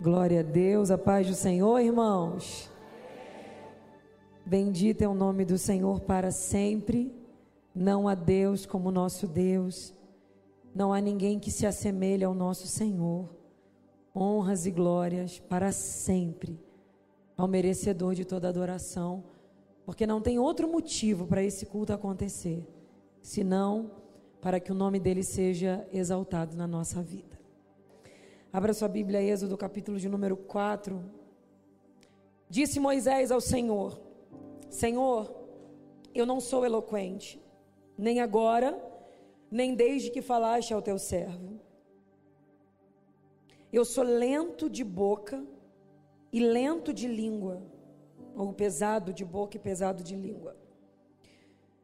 Glória a Deus, a paz do Senhor, irmãos. Bendito é o nome do Senhor para sempre. Não há Deus como nosso Deus. Não há ninguém que se assemelhe ao nosso Senhor. Honras e glórias para sempre ao merecedor de toda adoração, porque não tem outro motivo para esse culto acontecer, senão para que o nome dele seja exaltado na nossa vida. Abra sua Bíblia, Êxodo, capítulo de número 4. Disse Moisés ao Senhor: Senhor, eu não sou eloquente, nem agora, nem desde que falaste ao teu servo. Eu sou lento de boca e lento de língua, ou pesado de boca e pesado de língua.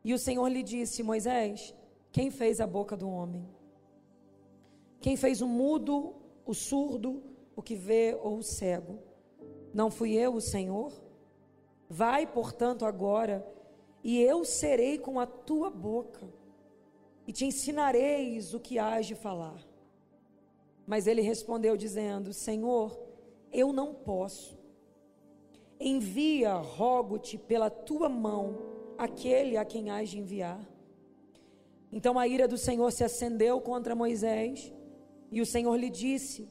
E o Senhor lhe disse: Moisés, quem fez a boca do homem? Quem fez o mudo, o surdo, o que vê ou o cego? Não fui eu o Senhor? Vai, portanto, agora, e eu serei com a tua boca, e te ensinareis o que hás de falar. Mas ele respondeu, dizendo: Senhor, eu não posso. Envia, rogo-te, pela tua mão, aquele a quem hás de enviar. Então a ira do Senhor se acendeu contra Moisés, e o Senhor lhe disse: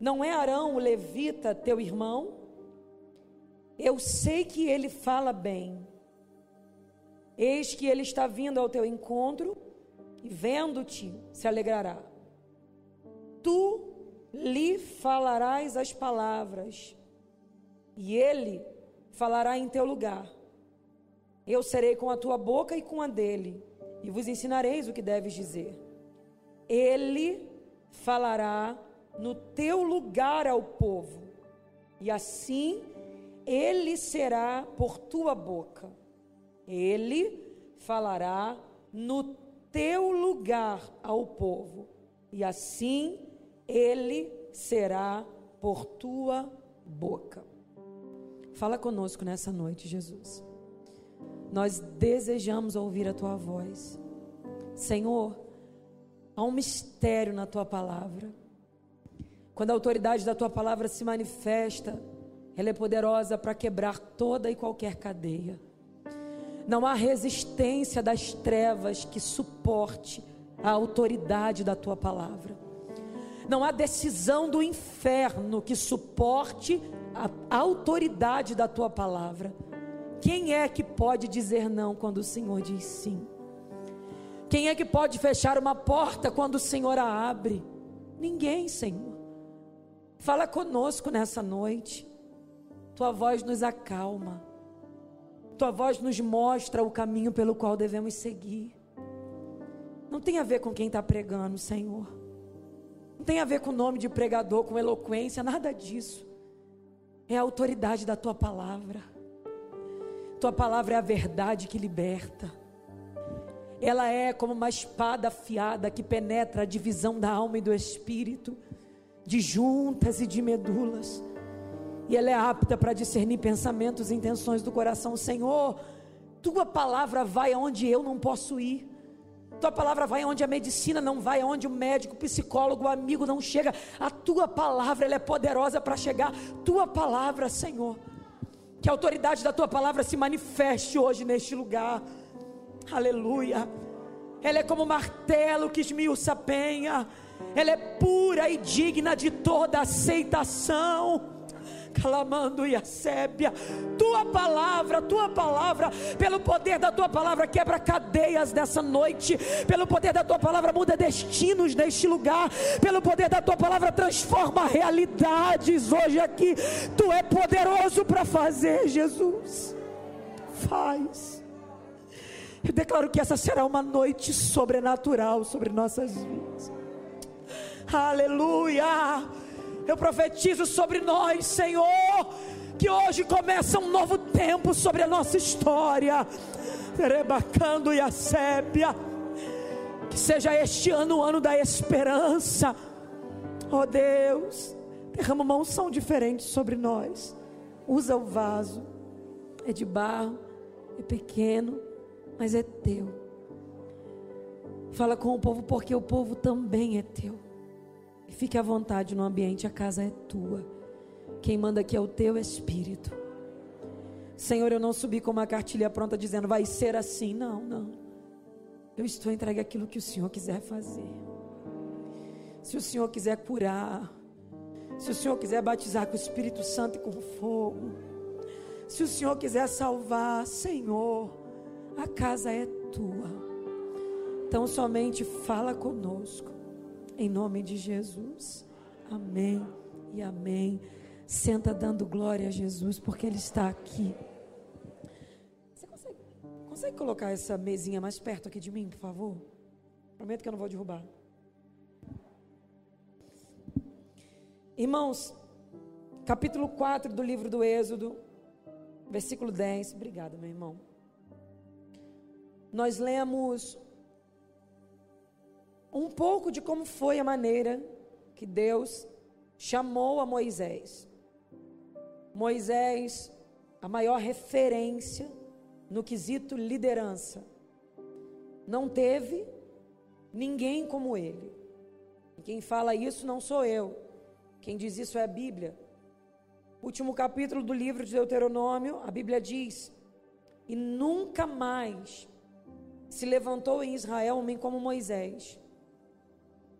Não é Arão o levita teu irmão? Eu sei que ele fala bem. Eis que ele está vindo ao teu encontro e vendo-te se alegrará. Tu lhe falarás as palavras e ele falará em teu lugar. Eu serei com a tua boca e com a dele e vos ensinareis o que deves dizer. Ele falará no teu lugar ao povo e assim ele será por tua boca. Ele falará no teu lugar ao povo, e assim ele será por tua boca. Fala conosco nessa noite, Jesus. Nós desejamos ouvir a tua voz. Senhor, há um mistério na tua palavra. Quando a autoridade da tua palavra se manifesta, ela é poderosa para quebrar toda e qualquer cadeia. Não há resistência das trevas que suporte a autoridade da tua palavra. Não há decisão do inferno que suporte a autoridade da tua palavra. Quem é que pode dizer não quando o Senhor diz sim? Quem é que pode fechar uma porta quando o Senhor a abre? Ninguém, Senhor. Fala conosco nessa noite. Tua voz nos acalma. Tua voz nos mostra o caminho pelo qual devemos seguir. Não tem a ver com quem está pregando, Senhor. Não tem a ver com o nome de pregador, com eloquência, nada disso. É a autoridade da tua palavra. Tua palavra é a verdade que liberta. Ela é como uma espada afiada que penetra a divisão da alma e do espírito, de juntas e de medulas e ela é apta para discernir pensamentos e intenções do coração. Senhor, tua palavra vai aonde eu não posso ir. Tua palavra vai aonde a medicina não vai, aonde o médico, o psicólogo, o amigo não chega. A tua palavra, ela é poderosa para chegar. Tua palavra, Senhor. Que a autoridade da tua palavra se manifeste hoje neste lugar. Aleluia. Ela é como martelo que esmiuça a penha. Ela é pura e digna de toda aceitação clamando e a sébia. Tua palavra, tua palavra, pelo poder da tua palavra, quebra cadeias nessa noite. Pelo poder da tua palavra, muda destinos neste lugar. Pelo poder da tua palavra, transforma realidades hoje aqui. Tu é poderoso para fazer, Jesus. Faz. Eu declaro que essa será uma noite sobrenatural sobre nossas vidas. Aleluia. Eu profetizo sobre nós, Senhor, que hoje começa um novo tempo sobre a nossa história. Rebacando e a sépia. Que seja este ano o ano da esperança. Oh Deus, derrama uma unção diferente sobre nós. Usa o vaso. É de barro, é pequeno, mas é teu. Fala com o povo, porque o povo também é teu. Fique à vontade no ambiente, a casa é tua. Quem manda aqui é o teu espírito. Senhor, eu não subi com uma cartilha pronta dizendo vai ser assim. Não, não. Eu estou entregue aquilo que o Senhor quiser fazer. Se o Senhor quiser curar, se o Senhor quiser batizar com o Espírito Santo e com fogo, se o Senhor quiser salvar, Senhor, a casa é tua. Então somente fala conosco, em nome de Jesus. Amém e amém. Senta dando glória a Jesus, porque Ele está aqui. Você consegue, consegue colocar essa mesinha mais perto aqui de mim, por favor? Prometo que eu não vou derrubar. Irmãos, capítulo 4 do livro do Êxodo, versículo 10. Obrigada, meu irmão. Nós lemos um pouco de como foi a maneira que Deus chamou a Moisés. Moisés, a maior referência no quesito liderança. Não teve ninguém como ele. Quem fala isso não sou eu. Quem diz isso é a Bíblia. Último capítulo do livro de Deuteronômio, a Bíblia diz: E nunca mais se levantou em Israel um homem como Moisés,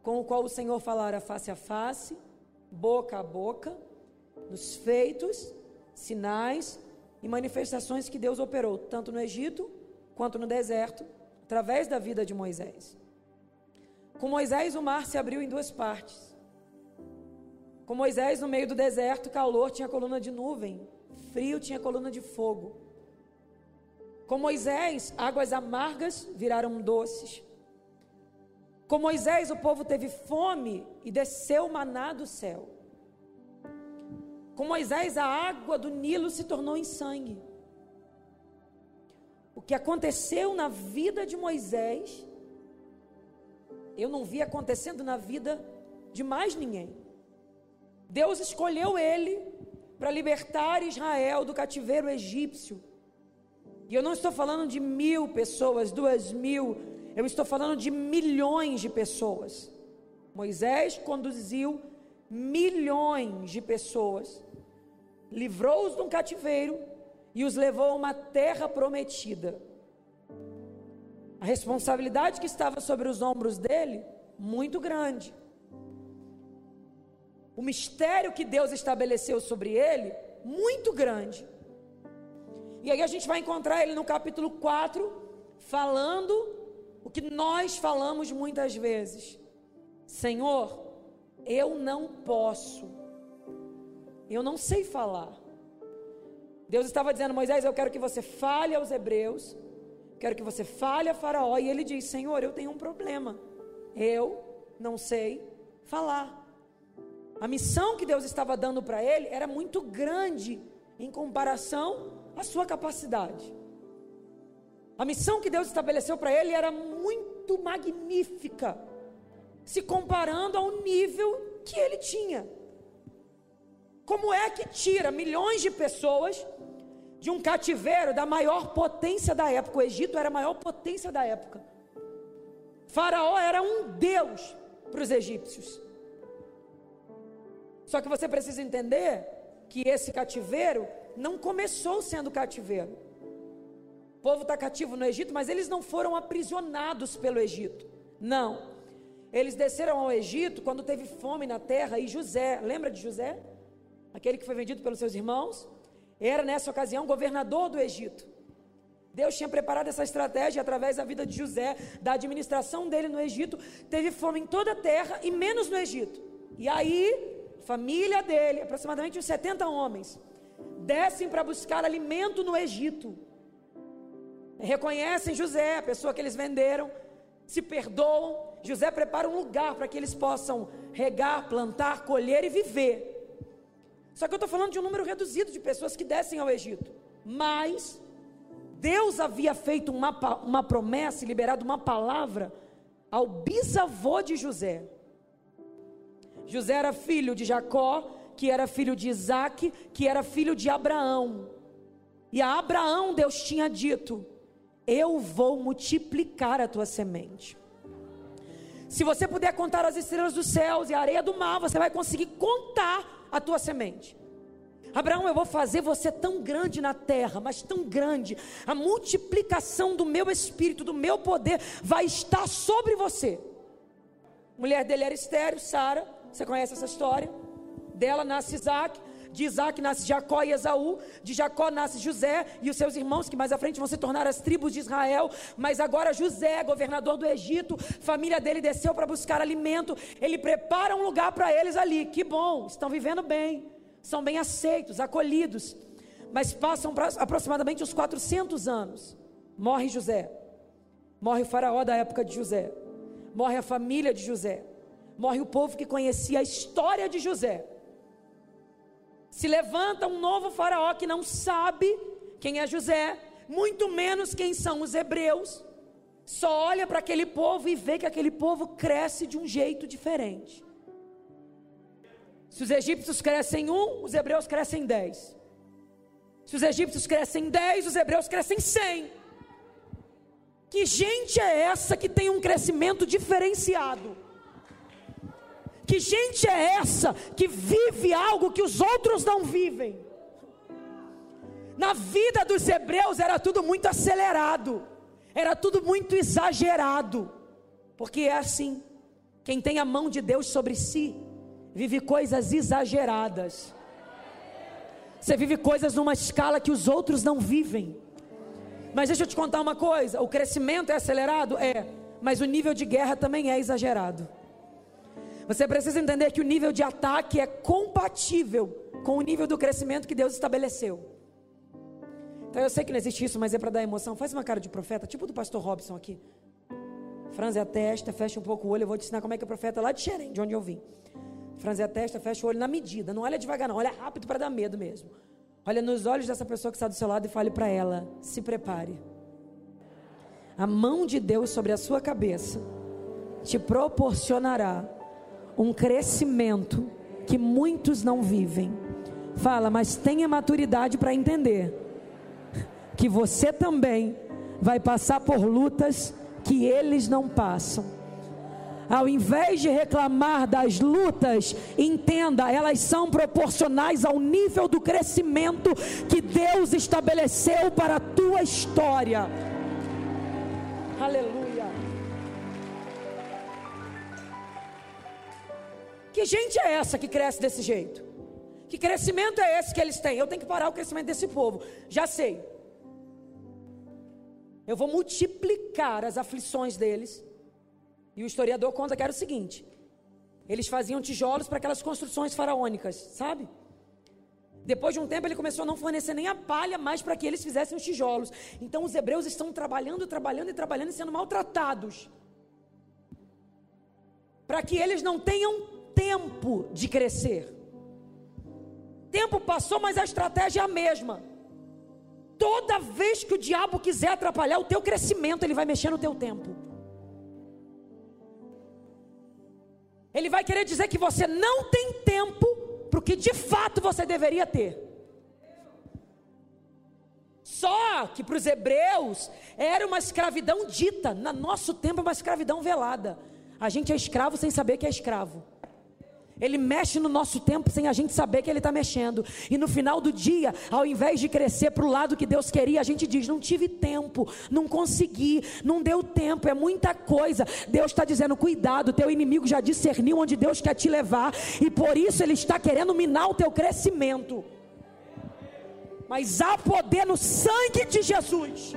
com o qual o Senhor falara face a face, boca a boca, nos feitos, sinais e manifestações que Deus operou, tanto no Egito quanto no deserto, através da vida de Moisés. Com Moisés, o mar se abriu em duas partes com Moisés no meio do deserto, calor tinha coluna de nuvem, frio tinha coluna de fogo. Com Moisés, águas amargas viraram doces. Com Moisés, o povo teve fome e desceu maná do céu. Com Moisés, a água do Nilo se tornou em sangue. O que aconteceu na vida de Moisés, eu não vi acontecendo na vida de mais ninguém. Deus escolheu ele para libertar Israel do cativeiro egípcio. E eu não estou falando de mil pessoas, duas mil, eu estou falando de milhões de pessoas. Moisés conduziu milhões de pessoas, livrou-os de um cativeiro e os levou a uma terra prometida. A responsabilidade que estava sobre os ombros dele, muito grande o mistério que Deus estabeleceu sobre ele, muito grande. E aí a gente vai encontrar ele no capítulo 4, falando o que nós falamos muitas vezes: Senhor, eu não posso, eu não sei falar. Deus estava dizendo, Moisés, eu quero que você fale aos hebreus, quero que você fale a Faraó. E ele diz: Senhor, eu tenho um problema, eu não sei falar. A missão que Deus estava dando para ele era muito grande em comparação à sua capacidade. A missão que Deus estabeleceu para ele era muito magnífica, se comparando ao nível que ele tinha. Como é que tira milhões de pessoas de um cativeiro da maior potência da época? O Egito era a maior potência da época. Faraó era um deus para os egípcios. Só que você precisa entender que esse cativeiro não começou sendo cativeiro. O povo está cativo no Egito, mas eles não foram aprisionados pelo Egito. Não. Eles desceram ao Egito quando teve fome na terra e José, lembra de José? Aquele que foi vendido pelos seus irmãos? Era nessa ocasião governador do Egito. Deus tinha preparado essa estratégia através da vida de José, da administração dele no Egito. Teve fome em toda a terra e menos no Egito. E aí família dele, aproximadamente uns 70 homens, descem para buscar alimento no Egito. Reconhecem José, a pessoa que eles venderam, se perdoam. José prepara um lugar para que eles possam regar, plantar, colher e viver. Só que eu estou falando de um número reduzido de pessoas que descem ao Egito. Mas Deus havia feito uma, uma promessa e liberado uma palavra ao bisavô de José. José era filho de Jacó, que era filho de Isaac, que era filho de Abraão. E a Abraão Deus tinha dito: Eu vou multiplicar a tua semente. Se você puder contar as estrelas dos céus e a areia do mar, você vai conseguir contar a tua semente. Abraão, eu vou fazer você tão grande na terra, mas tão grande. A multiplicação do meu espírito, do meu poder, vai estar sobre você. A mulher dele era estéreo, Sara. Você conhece essa história? Dela nasce Isaac. De Isaac nasce Jacó e Esaú. De Jacó nasce José e os seus irmãos, que mais à frente vão se tornar as tribos de Israel. Mas agora José, governador do Egito, família dele desceu para buscar alimento. Ele prepara um lugar para eles ali. Que bom, estão vivendo bem. São bem aceitos, acolhidos. Mas passam aproximadamente uns 400 anos. Morre José. Morre o faraó da época de José. Morre a família de José. Morre o povo que conhecia a história de José se levanta um novo faraó que não sabe quem é José, muito menos quem são os hebreus. Só olha para aquele povo e vê que aquele povo cresce de um jeito diferente. Se os egípcios crescem um, os hebreus crescem dez. Se os egípcios crescem dez, os hebreus crescem cem. Que gente é essa que tem um crescimento diferenciado? Que gente é essa que vive algo que os outros não vivem? Na vida dos hebreus era tudo muito acelerado, era tudo muito exagerado, porque é assim: quem tem a mão de Deus sobre si, vive coisas exageradas. Você vive coisas numa escala que os outros não vivem. Mas deixa eu te contar uma coisa: o crescimento é acelerado? É, mas o nível de guerra também é exagerado. Você precisa entender que o nível de ataque é compatível com o nível do crescimento que Deus estabeleceu. Então eu sei que não existe isso, mas é para dar emoção. Faz uma cara de profeta, tipo do pastor Robson aqui. Franze a testa, fecha um pouco o olho. Eu vou te ensinar como é que é profeta lá de Xerém, de onde eu vim. Franze a testa, fecha o olho na medida. Não olha devagar, não. Olha rápido para dar medo mesmo. Olha nos olhos dessa pessoa que está do seu lado e fale para ela: se prepare. A mão de Deus sobre a sua cabeça te proporcionará um crescimento que muitos não vivem. Fala, mas tenha maturidade para entender que você também vai passar por lutas que eles não passam. Ao invés de reclamar das lutas, entenda, elas são proporcionais ao nível do crescimento que Deus estabeleceu para a tua história. Aleluia. Que gente é essa que cresce desse jeito? Que crescimento é esse que eles têm? Eu tenho que parar o crescimento desse povo. Já sei. Eu vou multiplicar as aflições deles. E o historiador conta que era o seguinte: eles faziam tijolos para aquelas construções faraônicas, sabe? Depois de um tempo, ele começou a não fornecer nem a palha mais para que eles fizessem os tijolos. Então, os hebreus estão trabalhando, trabalhando e trabalhando e sendo maltratados. Para que eles não tenham tempo de crescer. Tempo passou, mas a estratégia é a mesma. Toda vez que o diabo quiser atrapalhar o teu crescimento, ele vai mexer no teu tempo. Ele vai querer dizer que você não tem tempo para o que de fato você deveria ter. Só que para os hebreus era uma escravidão dita, no nosso tempo é uma escravidão velada. A gente é escravo sem saber que é escravo. Ele mexe no nosso tempo sem a gente saber que Ele está mexendo. E no final do dia, ao invés de crescer para o lado que Deus queria, a gente diz: não tive tempo, não consegui, não deu tempo, é muita coisa. Deus está dizendo: cuidado, teu inimigo já discerniu onde Deus quer te levar, e por isso ele está querendo minar o teu crescimento. Mas há poder no sangue de Jesus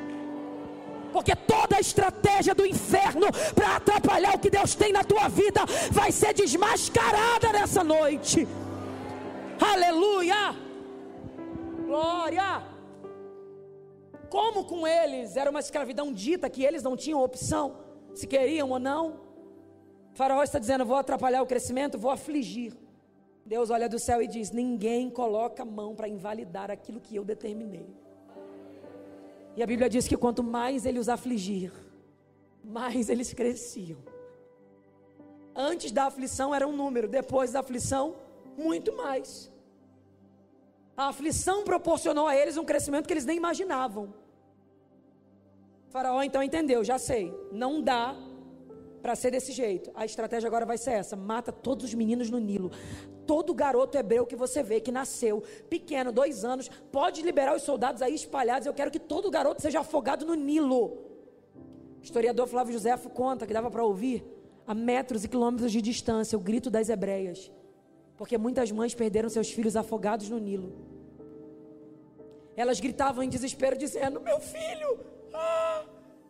porque toda a estratégia do inferno para atrapalhar o que Deus tem na tua vida vai ser desmascarada nessa noite. Aleluia! Glória! Como com eles era uma escravidão dita que eles não tinham opção se queriam ou não. Faraó está dizendo: vou atrapalhar o crescimento, vou afligir. Deus olha do céu e diz: ninguém coloca mão para invalidar aquilo que eu determinei. E a Bíblia diz que quanto mais ele os afligir, mais eles cresciam. Antes da aflição era um número, depois da aflição, muito mais. A aflição proporcionou a eles um crescimento que eles nem imaginavam. O faraó então entendeu, já sei, não dá para ser desse jeito. A estratégia agora vai ser essa: mata todos os meninos no Nilo. Todo garoto hebreu que você vê que nasceu pequeno, dois anos, pode liberar os soldados aí espalhados. Eu quero que todo garoto seja afogado no Nilo. O historiador Flávio José conta que dava para ouvir a metros e quilômetros de distância o grito das hebreias, porque muitas mães perderam seus filhos afogados no Nilo. Elas gritavam em desespero, dizendo: Meu filho, ah,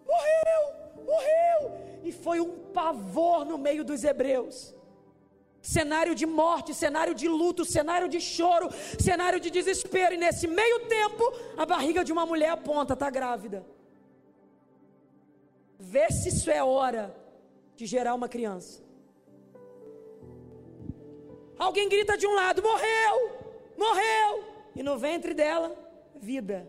morreu, morreu e foi um pavor no meio dos hebreus. Cenário de morte, cenário de luto, cenário de choro, cenário de desespero, e nesse meio tempo, a barriga de uma mulher aponta, está grávida. Vê se isso é hora de gerar uma criança. Alguém grita de um lado: morreu, morreu, e no ventre dela, vida.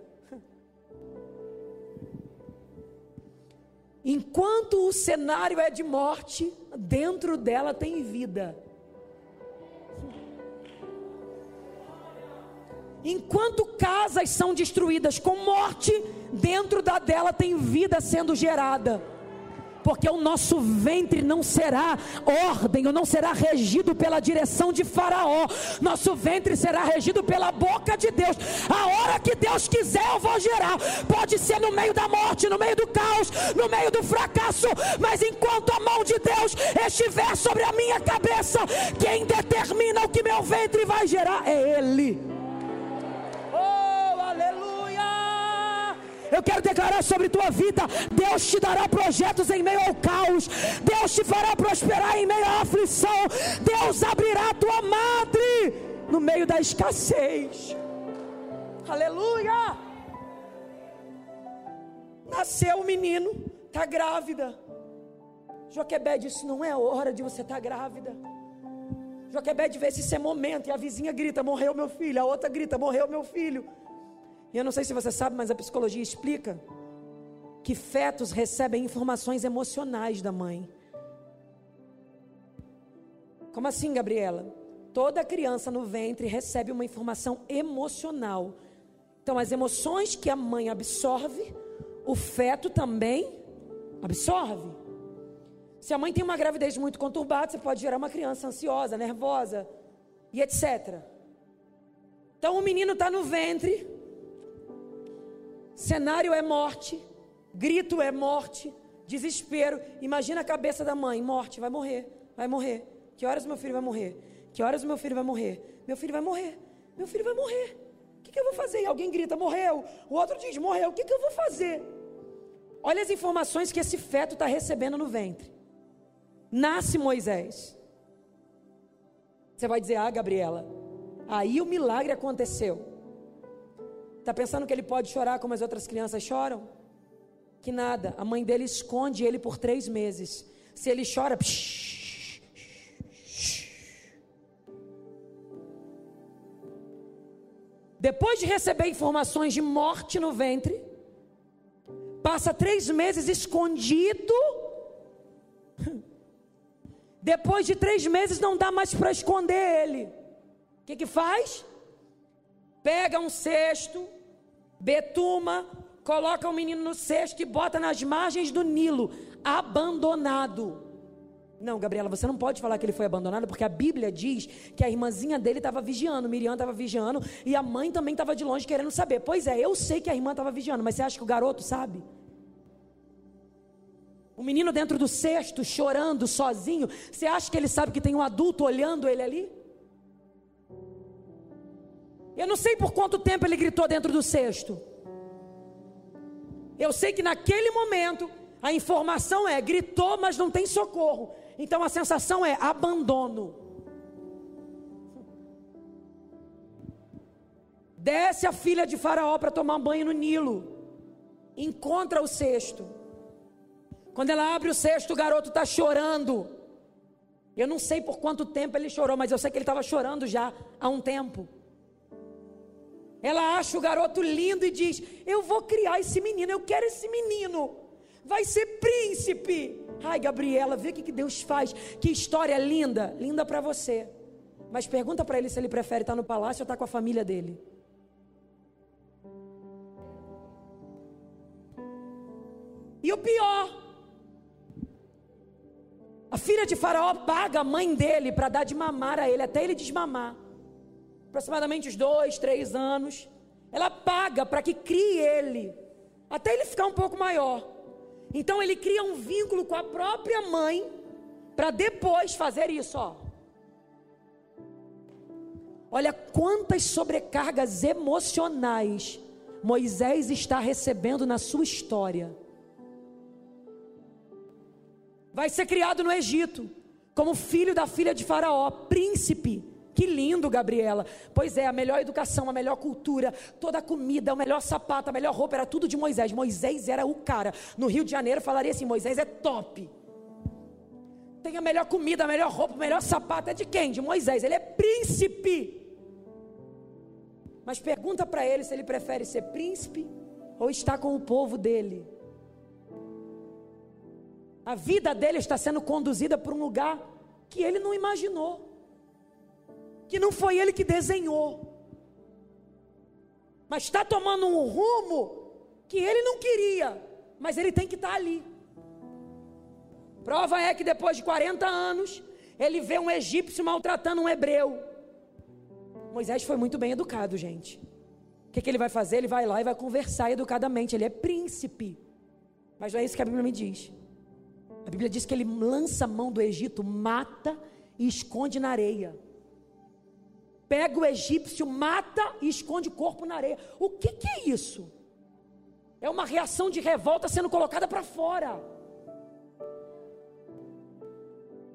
Enquanto o cenário é de morte, dentro dela tem vida. Enquanto casas são destruídas com morte, dentro da dela tem vida sendo gerada porque o nosso ventre não será ordem, ou não será regido pela direção de Faraó, nosso ventre será regido pela boca de Deus. A hora que Deus quiser, eu vou gerar. Pode ser no meio da morte, no meio do caos, no meio do fracasso, mas enquanto a mão de Deus estiver sobre a minha cabeça, quem determina o que meu ventre vai gerar é Ele. Eu quero declarar sobre tua vida: Deus te dará projetos em meio ao caos, Deus te fará prosperar em meio à aflição, Deus abrirá tua madre no meio da escassez. Aleluia! Nasceu o menino, está grávida. Joquebed disse: Não é hora de você estar tá grávida. Joquebed vê se isso é momento. E a vizinha grita: Morreu meu filho. A outra grita: Morreu meu filho. E eu não sei se você sabe, mas a psicologia explica que fetos recebem informações emocionais da mãe. Como assim, Gabriela? Toda criança no ventre recebe uma informação emocional. Então, as emoções que a mãe absorve, o feto também absorve. Se a mãe tem uma gravidez muito conturbada, você pode gerar uma criança ansiosa, nervosa e etc. Então, o menino está no ventre, Cenário é morte, grito é morte, desespero. Imagina a cabeça da mãe: morte, vai morrer, vai morrer. Que horas meu filho vai morrer? Que horas meu filho vai morrer? Meu filho vai morrer, meu filho vai morrer. O que, que eu vou fazer? E alguém grita: morreu. O outro diz: morreu. O que, que eu vou fazer? Olha as informações que esse feto está recebendo no ventre. Nasce Moisés. Você vai dizer: ah, Gabriela, aí o milagre aconteceu. Está pensando que ele pode chorar como as outras crianças choram? Que nada, a mãe dele esconde ele por três meses. Se ele chora, psh, depois de receber informações de morte no ventre, passa três meses escondido. Depois de três meses não dá mais para esconder ele. O que, que faz? Pega um cesto, betuma, coloca o menino no cesto e bota nas margens do Nilo, abandonado. Não, Gabriela, você não pode falar que ele foi abandonado, porque a Bíblia diz que a irmãzinha dele estava vigiando, Miriam estava vigiando, e a mãe também estava de longe querendo saber. Pois é, eu sei que a irmã estava vigiando, mas você acha que o garoto sabe? O menino dentro do cesto, chorando, sozinho, você acha que ele sabe que tem um adulto olhando ele ali? Eu não sei por quanto tempo ele gritou dentro do cesto. Eu sei que naquele momento a informação é gritou, mas não tem socorro. Então a sensação é abandono. Desce a filha de Faraó para tomar banho no Nilo. Encontra o cesto. Quando ela abre o cesto, o garoto está chorando. Eu não sei por quanto tempo ele chorou, mas eu sei que ele estava chorando já há um tempo. Ela acha o garoto lindo e diz: Eu vou criar esse menino, eu quero esse menino, vai ser príncipe. Ai, Gabriela, vê o que Deus faz, que história linda, linda para você. Mas pergunta para ele se ele prefere estar no palácio ou estar com a família dele. E o pior, filha de Faraó paga a mãe dele para dar de mamar a ele, até ele desmamar. Aproximadamente uns dois, três anos. Ela paga para que crie ele, até ele ficar um pouco maior. Então ele cria um vínculo com a própria mãe, para depois fazer isso, ó. Olha quantas sobrecargas emocionais Moisés está recebendo na sua história vai ser criado no Egito, como filho da filha de Faraó, príncipe. Que lindo, Gabriela. Pois é, a melhor educação, a melhor cultura, toda a comida, o melhor sapato, a melhor roupa era tudo de Moisés. Moisés era o cara. No Rio de Janeiro falaria assim: Moisés é top. Tem a melhor comida, a melhor roupa, o melhor sapato é de quem? De Moisés. Ele é príncipe. Mas pergunta para ele se ele prefere ser príncipe ou estar com o povo dele. A vida dele está sendo conduzida por um lugar que ele não imaginou, que não foi ele que desenhou, mas está tomando um rumo que ele não queria, mas ele tem que estar ali. Prova é que depois de 40 anos, ele vê um egípcio maltratando um hebreu. Moisés foi muito bem educado, gente. O que, que ele vai fazer? Ele vai lá e vai conversar educadamente. Ele é príncipe. Mas não é isso que a Bíblia me diz. A Bíblia diz que ele lança a mão do Egito, mata e esconde na areia. Pega o egípcio, mata e esconde o corpo na areia. O que, que é isso? É uma reação de revolta sendo colocada para fora.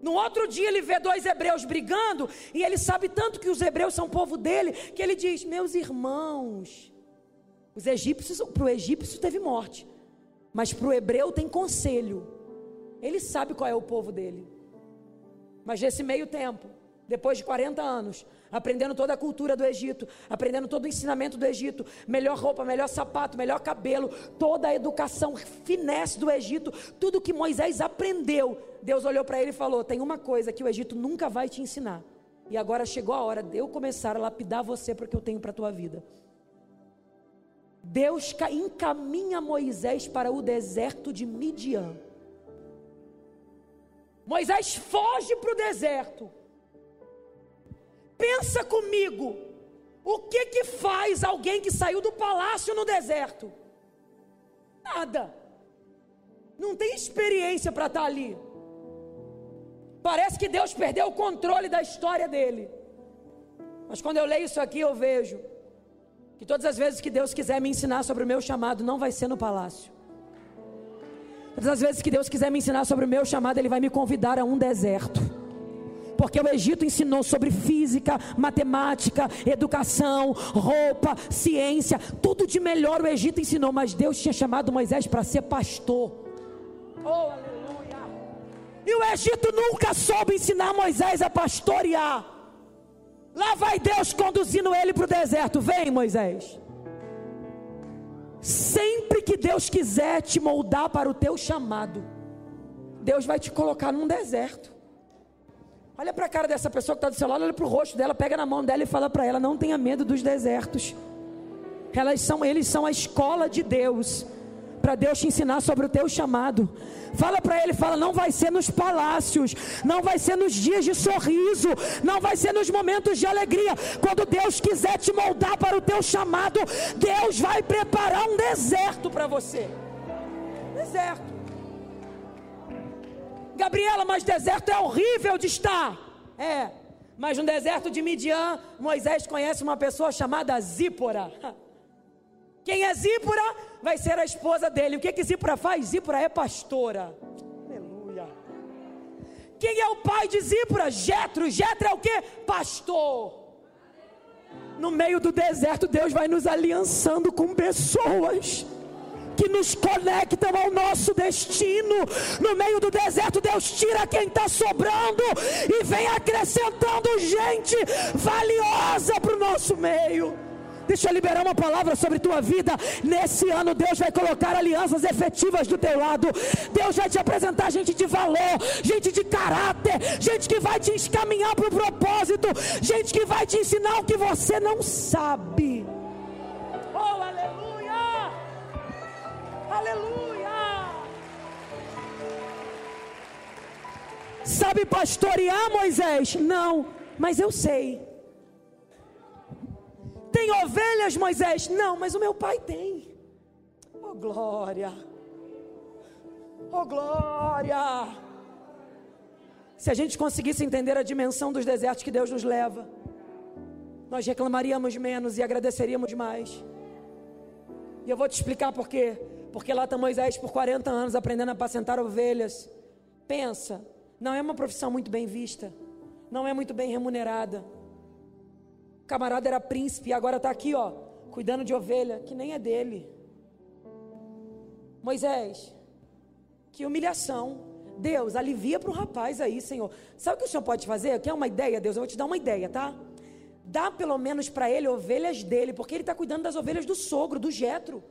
No outro dia ele vê dois hebreus brigando e ele sabe tanto que os hebreus são povo dele que ele diz: Meus irmãos, os egípcios, para o egípcio teve morte, mas para o hebreu tem conselho. Ele sabe qual é o povo dele. Mas nesse meio tempo, depois de 40 anos, aprendendo toda a cultura do Egito, aprendendo todo o ensinamento do Egito, melhor roupa, melhor sapato, melhor cabelo, toda a educação finesse do Egito, tudo que Moisés aprendeu, Deus olhou para ele e falou: Tem uma coisa que o Egito nunca vai te ensinar. E agora chegou a hora de eu começar a lapidar você para o que eu tenho para a tua vida. Deus encaminha Moisés para o deserto de Midian. Moisés foge para o deserto. Pensa comigo, o que que faz alguém que saiu do palácio no deserto? Nada. Não tem experiência para estar tá ali. Parece que Deus perdeu o controle da história dele. Mas quando eu leio isso aqui, eu vejo que todas as vezes que Deus quiser me ensinar sobre o meu chamado, não vai ser no palácio. Todas as vezes que Deus quiser me ensinar sobre o meu chamado, Ele vai me convidar a um deserto. Porque o Egito ensinou sobre física, matemática, educação, roupa, ciência, tudo de melhor o Egito ensinou, mas Deus tinha chamado Moisés para ser pastor. Oh, aleluia! E o Egito nunca soube ensinar Moisés a pastorear. Lá vai Deus conduzindo ele para o deserto. Vem, Moisés. Sempre que Deus quiser te moldar para o teu chamado, Deus vai te colocar num deserto. Olha para a cara dessa pessoa que está do seu lado, olha para o rosto dela, pega na mão dela e fala para ela: não tenha medo dos desertos. Elas são, eles são a escola de Deus para Deus te ensinar sobre o teu chamado. Fala para ele, fala, não vai ser nos palácios, não vai ser nos dias de sorriso, não vai ser nos momentos de alegria. Quando Deus quiser te moldar para o teu chamado, Deus vai preparar um deserto para você. Deserto. Gabriela, mas deserto é horrível de estar. É. Mas no deserto de Midian, Moisés conhece uma pessoa chamada Zípora. Quem é Zípora? vai ser a esposa dele. O que que Zípora faz? Zípora é pastora. Aleluia. Quem é o pai de Zípora? Jetro. Jetro é o que? Pastor. No meio do deserto, Deus vai nos aliançando com pessoas que nos conectam ao nosso destino. No meio do deserto, Deus tira quem está sobrando e vem acrescentando gente valiosa para o nosso meio. Deixa eu liberar uma palavra sobre tua vida. Nesse ano, Deus vai colocar alianças efetivas do teu lado. Deus vai te apresentar gente de valor, gente de caráter, gente que vai te encaminhar para o propósito, gente que vai te ensinar o que você não sabe. Oh! Aleluia! Sabe pastorear, Moisés? Não, mas eu sei. Tem ovelhas, Moisés? Não, mas o meu pai tem. Oh glória! Oh glória! Se a gente conseguisse entender a dimensão dos desertos que Deus nos leva, nós reclamaríamos menos e agradeceríamos mais. E eu vou te explicar por quê. Porque lá está Moisés por 40 anos aprendendo a apacentar ovelhas. Pensa, não é uma profissão muito bem vista, não é muito bem remunerada. O camarada era príncipe e agora está aqui, ó, cuidando de ovelha que nem é dele. Moisés, que humilhação. Deus, alivia para o rapaz aí, Senhor. Sabe o que o Senhor pode fazer? Quer uma ideia, Deus? Eu vou te dar uma ideia, tá? Dá pelo menos para ele ovelhas dele, porque ele está cuidando das ovelhas do sogro, do jetro.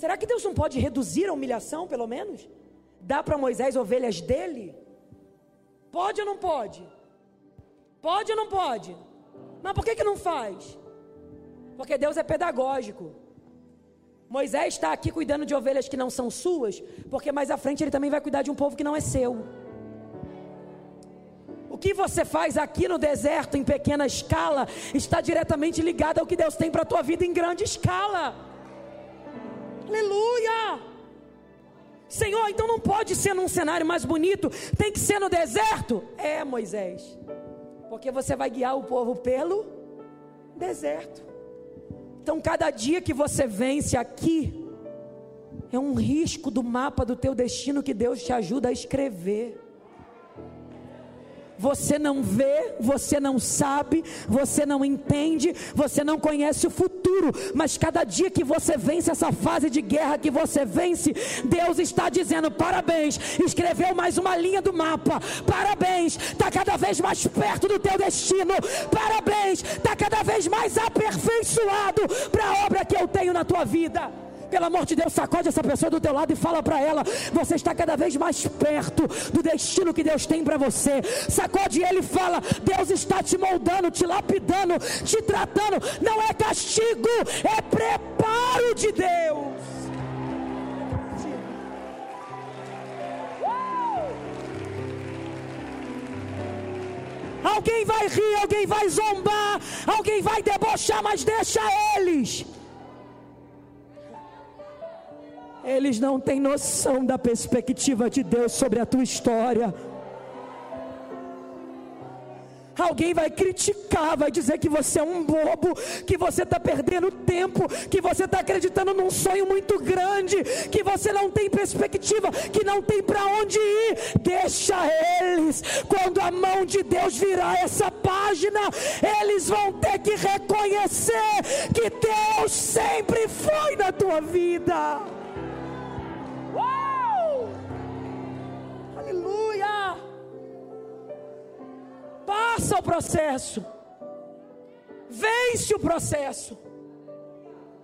Será que Deus não pode reduzir a humilhação, pelo menos? Dá para Moisés ovelhas dele? Pode ou não pode? Pode ou não pode? Mas por que, que não faz? Porque Deus é pedagógico. Moisés está aqui cuidando de ovelhas que não são suas, porque mais à frente ele também vai cuidar de um povo que não é seu. O que você faz aqui no deserto em pequena escala está diretamente ligado ao que Deus tem para a tua vida em grande escala. Aleluia! Senhor, então não pode ser num cenário mais bonito, tem que ser no deserto? É, Moisés, porque você vai guiar o povo pelo deserto. Então, cada dia que você vence aqui, é um risco do mapa do teu destino que Deus te ajuda a escrever você não vê, você não sabe, você não entende, você não conhece o futuro, mas cada dia que você vence essa fase de guerra que você vence, Deus está dizendo: parabéns, escreveu mais uma linha do mapa, parabéns, está cada vez mais perto do teu destino, parabéns, está cada vez mais aperfeiçoado para a obra que eu tenho na tua vida. Pelo amor de Deus, sacode essa pessoa do teu lado e fala para ela: você está cada vez mais perto do destino que Deus tem para você. Sacode ele e fala: Deus está te moldando, te lapidando, te tratando. Não é castigo, é preparo de Deus. Alguém vai rir, alguém vai zombar, alguém vai debochar, mas deixa eles. Eles não têm noção da perspectiva de Deus sobre a tua história. Alguém vai criticar, vai dizer que você é um bobo, que você está perdendo tempo, que você está acreditando num sonho muito grande, que você não tem perspectiva, que não tem para onde ir. Deixa eles, quando a mão de Deus virar essa página, eles vão ter que reconhecer que Deus sempre foi na tua vida. Passa o processo, vence o processo,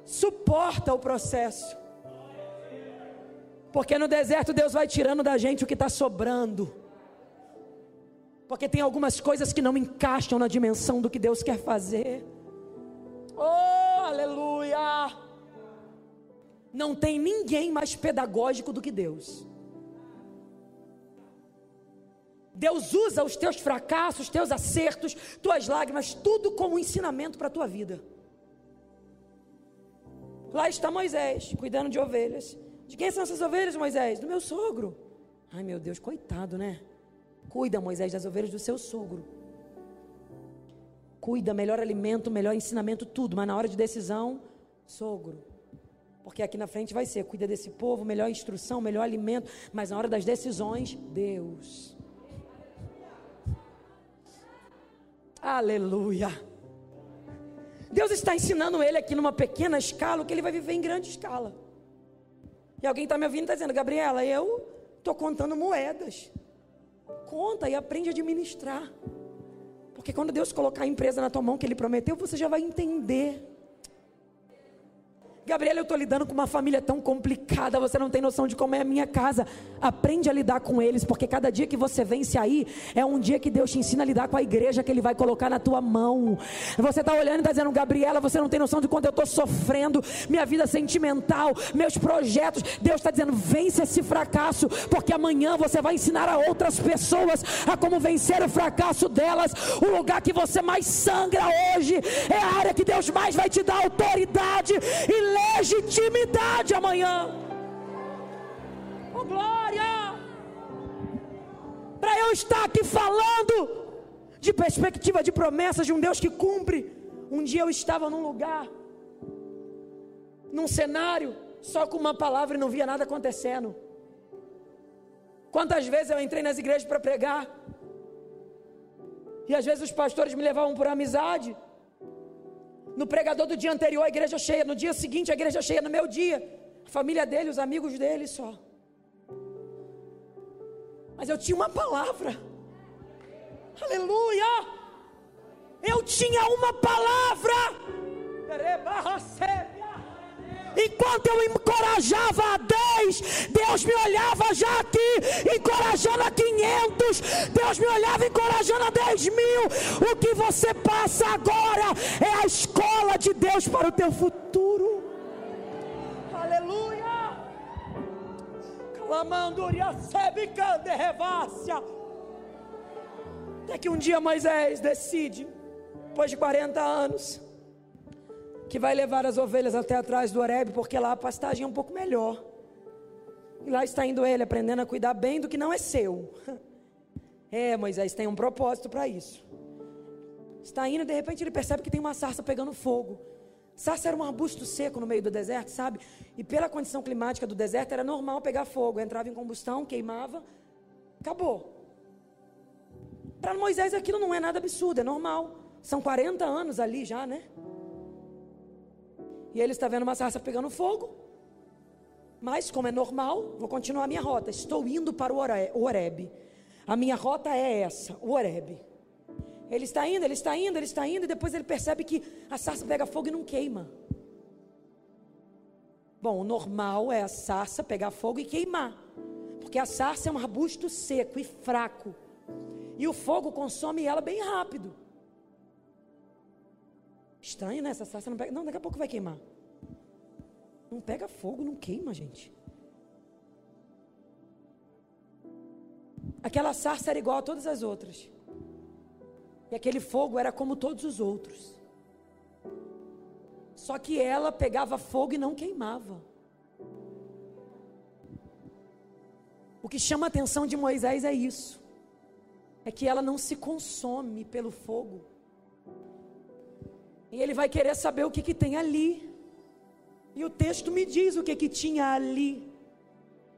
suporta o processo, porque no deserto Deus vai tirando da gente o que está sobrando, porque tem algumas coisas que não encaixam na dimensão do que Deus quer fazer. Oh, aleluia! Não tem ninguém mais pedagógico do que Deus. Deus usa os teus fracassos, os teus acertos, tuas lágrimas, tudo como ensinamento para a tua vida. Lá está Moisés, cuidando de ovelhas. De quem são essas ovelhas, Moisés? Do meu sogro. Ai meu Deus, coitado, né? Cuida, Moisés, das ovelhas do seu sogro. Cuida, melhor alimento, melhor ensinamento, tudo. Mas na hora de decisão, sogro. Porque aqui na frente vai ser, cuida desse povo, melhor instrução, melhor alimento. Mas na hora das decisões, Deus. Aleluia. Deus está ensinando ele aqui numa pequena escala o que ele vai viver em grande escala. E alguém está me ouvindo e está dizendo, Gabriela, eu estou contando moedas. Conta e aprende a administrar. Porque quando Deus colocar a empresa na tua mão que Ele prometeu, você já vai entender. Gabriela, eu estou lidando com uma família tão complicada, você não tem noção de como é a minha casa. Aprende a lidar com eles, porque cada dia que você vence aí, é um dia que Deus te ensina a lidar com a igreja que Ele vai colocar na tua mão. Você está olhando e está dizendo, Gabriela, você não tem noção de quanto eu estou sofrendo, minha vida sentimental, meus projetos. Deus está dizendo, vence esse fracasso, porque amanhã você vai ensinar a outras pessoas a como vencer o fracasso delas. O lugar que você mais sangra hoje é a área que Deus mais vai te dar autoridade e legitimidade amanhã. Oh, glória! Para eu estar aqui falando de perspectiva de promessas de um Deus que cumpre. Um dia eu estava num lugar, num cenário, só com uma palavra e não via nada acontecendo. Quantas vezes eu entrei nas igrejas para pregar, e às vezes os pastores me levavam por amizade, no pregador do dia anterior, a igreja cheia. No dia seguinte, a igreja cheia. No meu dia, a família dele, os amigos dele só. Mas eu tinha uma palavra. Aleluia! Eu tinha uma palavra. Enquanto eu encorajava a 10, Deus me olhava já aqui, encorajando a 500. Deus me olhava encorajando a 10 mil. O que você passa agora é a escola de Deus para o teu futuro. Aleluia. Clamanduria sebicande revácia. Até que um dia Moisés decide, depois de 40 anos, que vai levar as ovelhas até atrás do Horebe, porque lá a pastagem é um pouco melhor. E lá está indo ele, aprendendo a cuidar bem do que não é seu. É, Moisés tem um propósito para isso. Está indo de repente ele percebe que tem uma sarça pegando fogo. Sarça era um arbusto seco no meio do deserto, sabe? E pela condição climática do deserto era normal pegar fogo. Entrava em combustão, queimava, acabou. Para Moisés aquilo não é nada absurdo, é normal. São 40 anos ali já, né? E ele está vendo uma sarça pegando fogo. Mas, como é normal, vou continuar a minha rota. Estou indo para o Oreb. A minha rota é essa, o Oreb. Ele está indo, ele está indo, ele está indo, e depois ele percebe que a sarça pega fogo e não queima. Bom, o normal é a sarça pegar fogo e queimar. Porque a sarça é um arbusto seco e fraco. E o fogo consome ela bem rápido. Estranho, né? Essa sarça não pega. Não, daqui a pouco vai queimar. Não pega fogo, não queima, gente. Aquela sarça era igual a todas as outras. E aquele fogo era como todos os outros. Só que ela pegava fogo e não queimava. O que chama a atenção de Moisés é isso. É que ela não se consome pelo fogo. E ele vai querer saber o que, que tem ali. E o texto me diz o que, que tinha ali.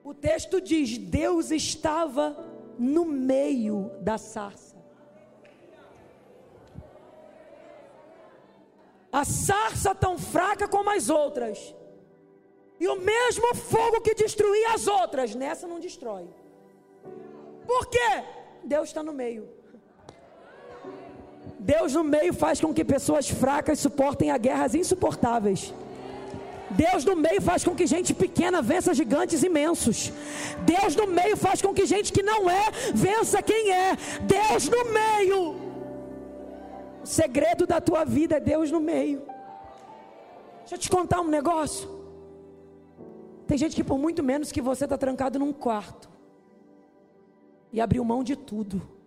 O texto diz: Deus estava no meio da sarça. A sarça tão fraca como as outras. E o mesmo fogo que destruía as outras, nessa não destrói. Por quê? Deus está no meio. Deus no meio faz com que pessoas fracas suportem a guerras insuportáveis. Deus no meio faz com que gente pequena vença gigantes imensos. Deus no meio faz com que gente que não é vença quem é. Deus no meio. O segredo da tua vida é Deus no meio. Deixa eu te contar um negócio. Tem gente que por muito menos que você está trancado num quarto e abriu mão de tudo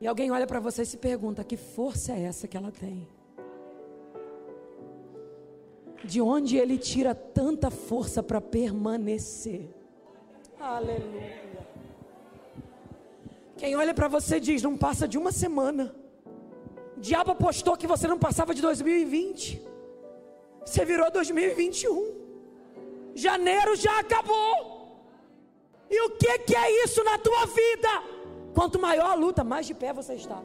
E alguém olha para você e se pergunta: que força é essa que ela tem? De onde ele tira tanta força para permanecer? Aleluia. Quem olha para você diz: não passa de uma semana. O diabo apostou que você não passava de 2020. Você virou 2021. Janeiro já acabou. E o que, que é isso na tua vida? Quanto maior a luta, mais de pé você está.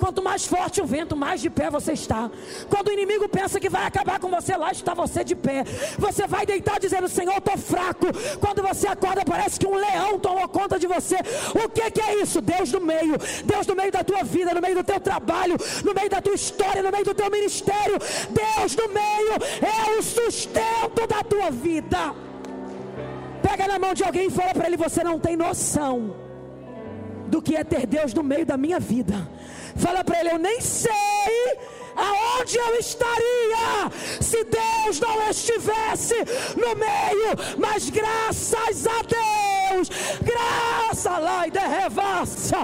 Quanto mais forte o vento, mais de pé você está. Quando o inimigo pensa que vai acabar com você, lá está você de pé. Você vai deitar dizendo: Senhor, estou fraco. Quando você acorda, parece que um leão tomou conta de você. O que, que é isso? Deus no meio. Deus no meio da tua vida, no meio do teu trabalho, no meio da tua história, no meio do teu ministério. Deus no meio é o sustento da tua vida. Pega na mão de alguém e fala para ele: Você não tem noção do que é ter Deus no meio da minha vida. Fala para ele: Eu nem sei aonde eu estaria se Deus não estivesse no meio, mas graças a Deus, graças lá e derrevassa,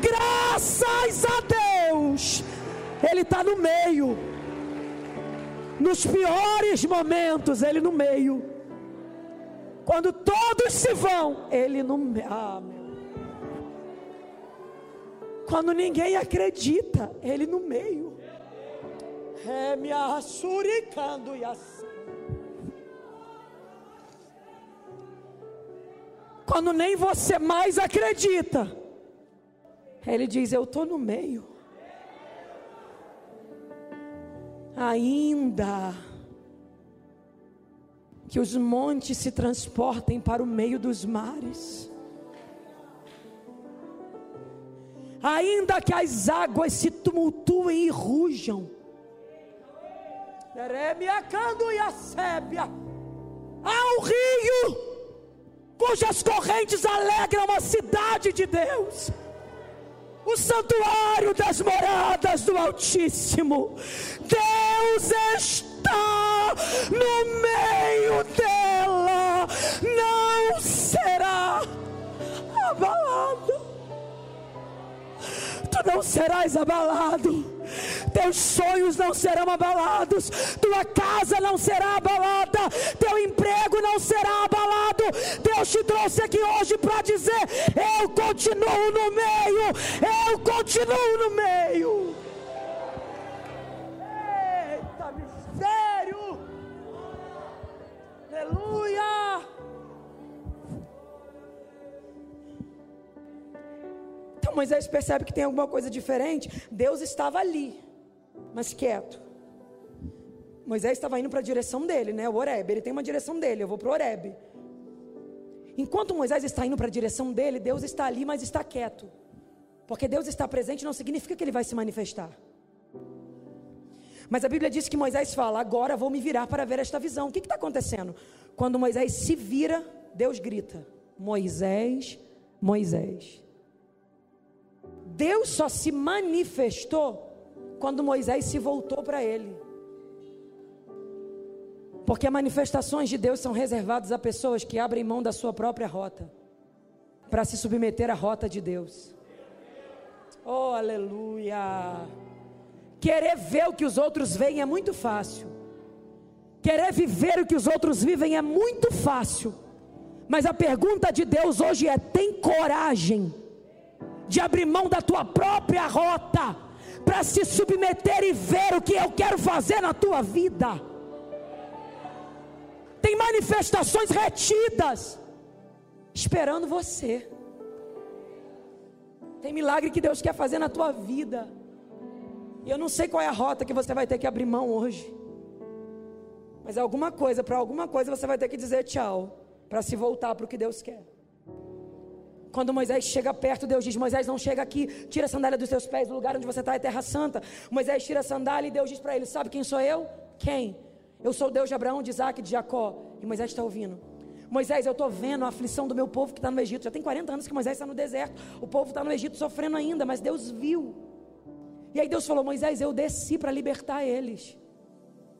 graças a Deus, Ele está no meio, nos piores momentos, Ele no meio, quando todos se vão, Ele no meio. Ah, quando ninguém acredita, Ele no meio. É me assuricando e assim. Quando nem você mais acredita, Ele diz: Eu estou no meio. Ainda que os montes se transportem para o meio dos mares ainda que as águas se tumultuem e rujam, há um rio cujas correntes alegram a cidade de Deus, o santuário das moradas do Altíssimo. Deus está no meio dela, não serás abalado, teus sonhos não serão abalados, tua casa não será abalada, teu emprego não será abalado. Deus te trouxe aqui hoje para dizer: Eu continuo no meio, eu continuo no meio. Moisés percebe que tem alguma coisa diferente. Deus estava ali, mas quieto. Moisés estava indo para a direção dele, né? O Oreb. Ele tem uma direção dele. Eu vou para o Oreb. Enquanto Moisés está indo para a direção dele, Deus está ali, mas está quieto. Porque Deus está presente não significa que ele vai se manifestar. Mas a Bíblia diz que Moisés fala: Agora vou me virar para ver esta visão. O que está acontecendo? Quando Moisés se vira, Deus grita: Moisés, Moisés. Deus só se manifestou quando Moisés se voltou para ele. Porque manifestações de Deus são reservadas a pessoas que abrem mão da sua própria rota para se submeter à rota de Deus. Oh, aleluia! Querer ver o que os outros veem é muito fácil. Querer viver o que os outros vivem é muito fácil. Mas a pergunta de Deus hoje é: tem coragem? De abrir mão da tua própria rota para se submeter e ver o que eu quero fazer na tua vida. Tem manifestações retidas esperando você. Tem milagre que Deus quer fazer na tua vida. E eu não sei qual é a rota que você vai ter que abrir mão hoje. Mas alguma coisa, para alguma coisa você vai ter que dizer tchau, para se voltar para o que Deus quer. Quando Moisés chega perto, Deus diz: Moisés, não chega aqui, tira a sandália dos teus pés, o lugar onde você está é terra santa. Moisés tira a sandália e Deus diz para ele: Sabe quem sou eu? Quem? Eu sou o Deus de Abraão, de Isaac de Jacó. E Moisés está ouvindo. Moisés, eu estou vendo a aflição do meu povo que está no Egito. Já tem 40 anos que Moisés está no deserto. O povo está no Egito sofrendo ainda, mas Deus viu. E aí Deus falou: Moisés, eu desci para libertar eles.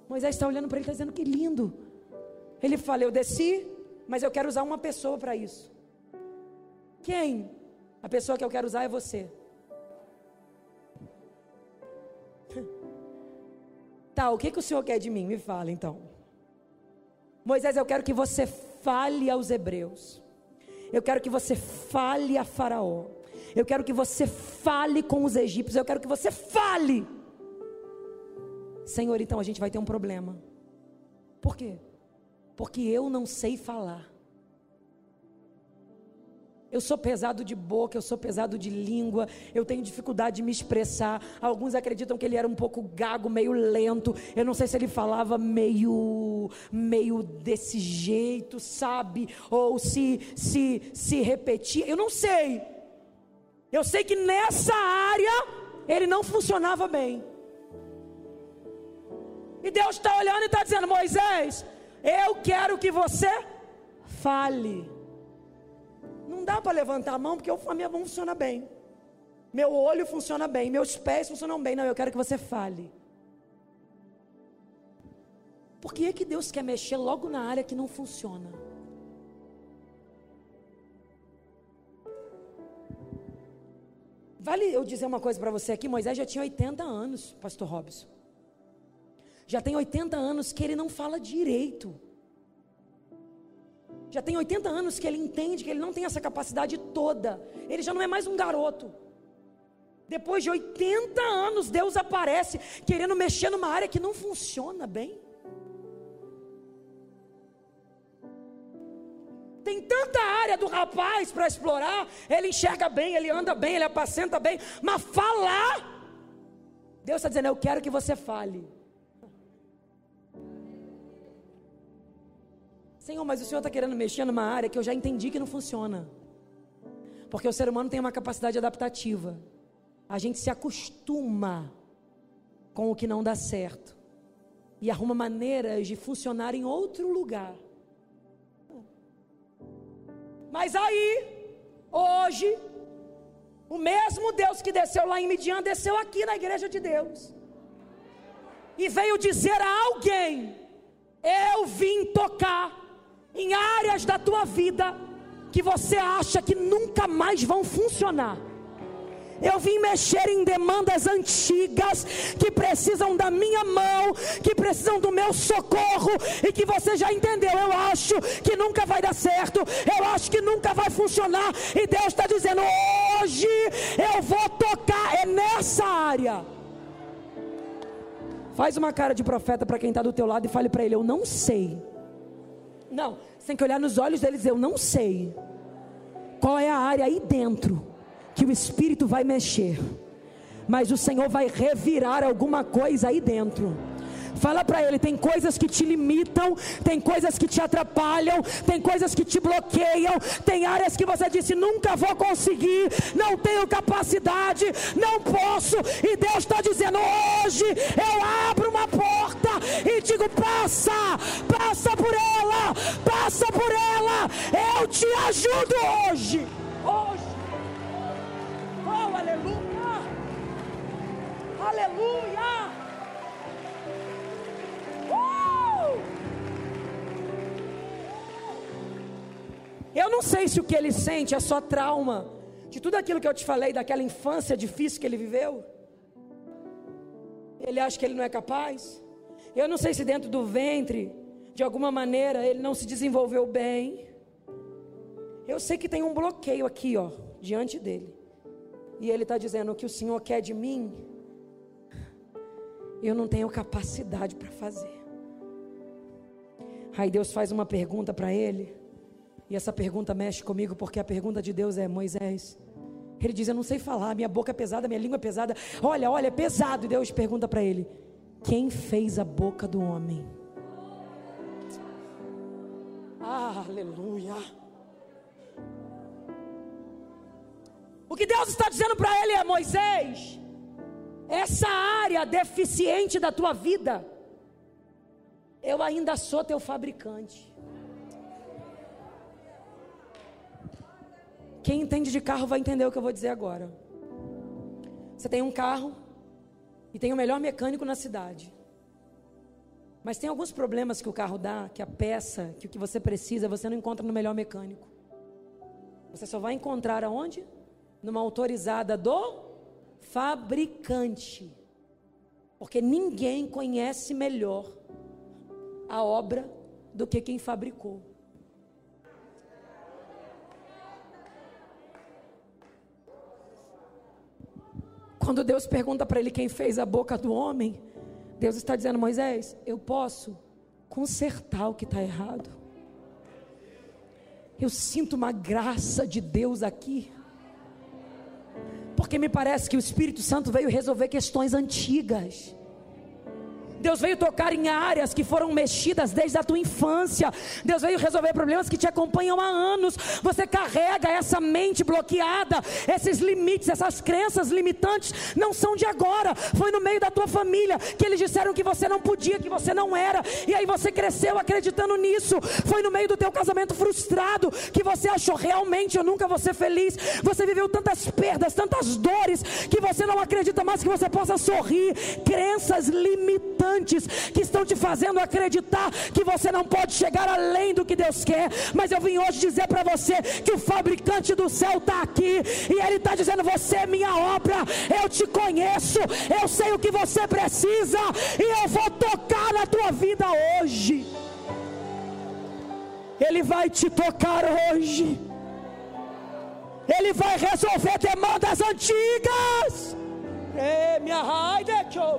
Moisés está olhando para ele está dizendo: Que lindo. Ele fala: Eu desci, mas eu quero usar uma pessoa para isso. Quem? A pessoa que eu quero usar é você. Tá, o que, que o Senhor quer de mim? Me fala então. Moisés, eu quero que você fale aos hebreus. Eu quero que você fale a Faraó. Eu quero que você fale com os egípcios. Eu quero que você fale. Senhor, então a gente vai ter um problema. Por quê? Porque eu não sei falar. Eu sou pesado de boca, eu sou pesado de língua, eu tenho dificuldade de me expressar. Alguns acreditam que ele era um pouco gago, meio lento. Eu não sei se ele falava meio meio desse jeito, sabe? Ou se se se repetia. Eu não sei. Eu sei que nessa área ele não funcionava bem. E Deus está olhando e está dizendo: Moisés, eu quero que você fale. Dá para levantar a mão porque a minha mão funciona bem. Meu olho funciona bem, meus pés funcionam bem. Não, eu quero que você fale. Por que é que Deus quer mexer logo na área que não funciona? Vale eu dizer uma coisa para você aqui, Moisés já tinha 80 anos, pastor Robson. Já tem 80 anos que ele não fala direito. Já tem 80 anos que ele entende que ele não tem essa capacidade toda. Ele já não é mais um garoto. Depois de 80 anos, Deus aparece querendo mexer numa área que não funciona bem. Tem tanta área do rapaz para explorar. Ele enxerga bem, ele anda bem, ele apacenta bem. Mas falar, Deus está dizendo: Eu quero que você fale. Senhor, mas o Senhor está querendo mexer numa área que eu já entendi que não funciona. Porque o ser humano tem uma capacidade adaptativa. A gente se acostuma com o que não dá certo. E arruma maneiras de funcionar em outro lugar. Mas aí, hoje, o mesmo Deus que desceu lá em Midian, desceu aqui na igreja de Deus. E veio dizer a alguém: Eu vim tocar em áreas da tua vida que você acha que nunca mais vão funcionar. Eu vim mexer em demandas antigas que precisam da minha mão, que precisam do meu socorro e que você já entendeu. Eu acho que nunca vai dar certo, eu acho que nunca vai funcionar. E Deus está dizendo: hoje eu vou tocar é nessa área. Faz uma cara de profeta para quem está do teu lado e fale para ele: Eu não sei não, você tem que olhar nos olhos deles Eu não sei qual é a área aí dentro que o Espírito vai mexer, mas o Senhor vai revirar alguma coisa aí dentro. Fala para ele: tem coisas que te limitam, tem coisas que te atrapalham, tem coisas que te bloqueiam, tem áreas que você disse nunca vou conseguir, não tenho capacidade, não posso. E Deus está dizendo: hoje eu abro uma porta e digo: passa, passa por ela, passa por ela, eu te ajudo hoje. Hoje. Oh, aleluia! Aleluia! Eu não sei se o que ele sente é só trauma de tudo aquilo que eu te falei, daquela infância difícil que ele viveu. Ele acha que ele não é capaz. Eu não sei se dentro do ventre, de alguma maneira, ele não se desenvolveu bem. Eu sei que tem um bloqueio aqui, ó, diante dele. E ele está dizendo: o que o Senhor quer de mim, eu não tenho capacidade para fazer. Aí Deus faz uma pergunta para ele. E essa pergunta mexe comigo porque a pergunta de Deus é: Moisés, ele diz: Eu não sei falar, minha boca é pesada, minha língua é pesada. Olha, olha, é pesado. E Deus pergunta para ele: Quem fez a boca do homem? Ah, aleluia. O que Deus está dizendo para ele é: Moisés, essa área deficiente da tua vida, eu ainda sou teu fabricante. Quem entende de carro vai entender o que eu vou dizer agora. Você tem um carro e tem o melhor mecânico na cidade. Mas tem alguns problemas que o carro dá, que a peça, que o que você precisa, você não encontra no melhor mecânico. Você só vai encontrar aonde? Numa autorizada do fabricante. Porque ninguém conhece melhor a obra do que quem fabricou. Quando Deus pergunta para ele quem fez a boca do homem, Deus está dizendo: Moisés, eu posso consertar o que está errado. Eu sinto uma graça de Deus aqui. Porque me parece que o Espírito Santo veio resolver questões antigas. Deus veio tocar em áreas que foram mexidas desde a tua infância. Deus veio resolver problemas que te acompanham há anos. Você carrega essa mente bloqueada, esses limites, essas crenças limitantes não são de agora. Foi no meio da tua família que eles disseram que você não podia, que você não era. E aí você cresceu acreditando nisso. Foi no meio do teu casamento frustrado que você achou realmente eu nunca vou ser feliz. Você viveu tantas perdas, tantas dores que você não acredita mais que você possa sorrir. Crenças limitantes que estão te fazendo acreditar que você não pode chegar além do que Deus quer. Mas eu vim hoje dizer para você que o fabricante do céu está aqui e ele está dizendo: Você é minha obra, eu te conheço, eu sei o que você precisa e eu vou tocar na tua vida hoje. Ele vai te tocar hoje. Ele vai resolver demandas antigas. Ei, minha raida que eu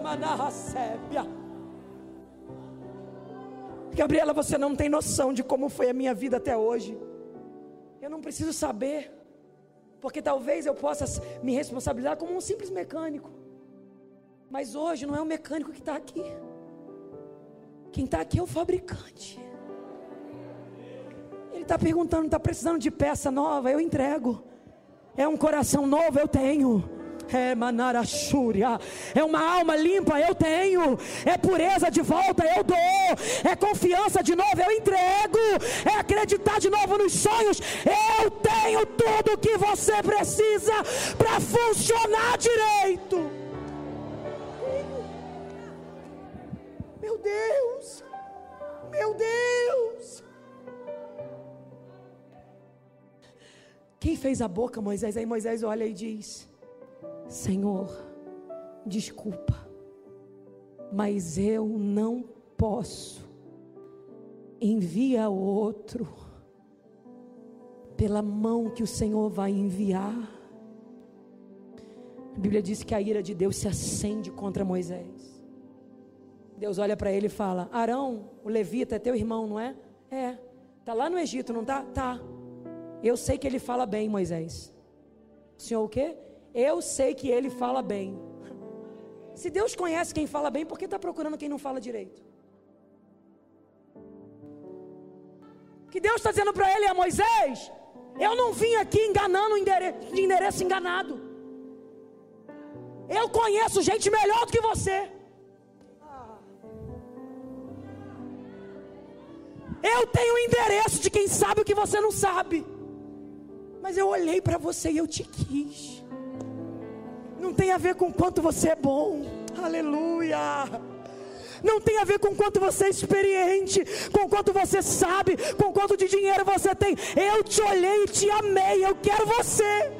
Gabriela, você não tem noção de como foi a minha vida até hoje. Eu não preciso saber, porque talvez eu possa me responsabilizar como um simples mecânico. Mas hoje não é o mecânico que está aqui. Quem está aqui é o fabricante. Ele está perguntando: está precisando de peça nova? Eu entrego. É um coração novo? Eu tenho. É manarachúria. É uma alma limpa, eu tenho. É pureza de volta, eu dou. É confiança de novo, eu entrego. É acreditar de novo nos sonhos. Eu tenho tudo o que você precisa para funcionar direito. Meu Deus. Meu Deus. Quem fez a boca, Moisés? Aí Moisés olha e diz: Senhor, desculpa, mas eu não posso. Envia outro, pela mão que o Senhor vai enviar. A Bíblia diz que a ira de Deus se acende contra Moisés. Deus olha para ele e fala: Arão, o levita, é teu irmão, não é? É. Tá lá no Egito, não tá? Tá. Eu sei que ele fala bem, Moisés. O senhor o quê? Eu sei que ele fala bem. Se Deus conhece quem fala bem, por que está procurando quem não fala direito? Que Deus está dizendo para ele a Moisés: Eu não vim aqui enganando de endereço enganado. Eu conheço gente melhor do que você. Eu tenho o endereço de quem sabe o que você não sabe. Mas eu olhei para você e eu te quis. Não tem a ver com quanto você é bom. Aleluia. Não tem a ver com quanto você é experiente, com quanto você sabe, com quanto de dinheiro você tem. Eu te olhei e te amei. Eu quero você.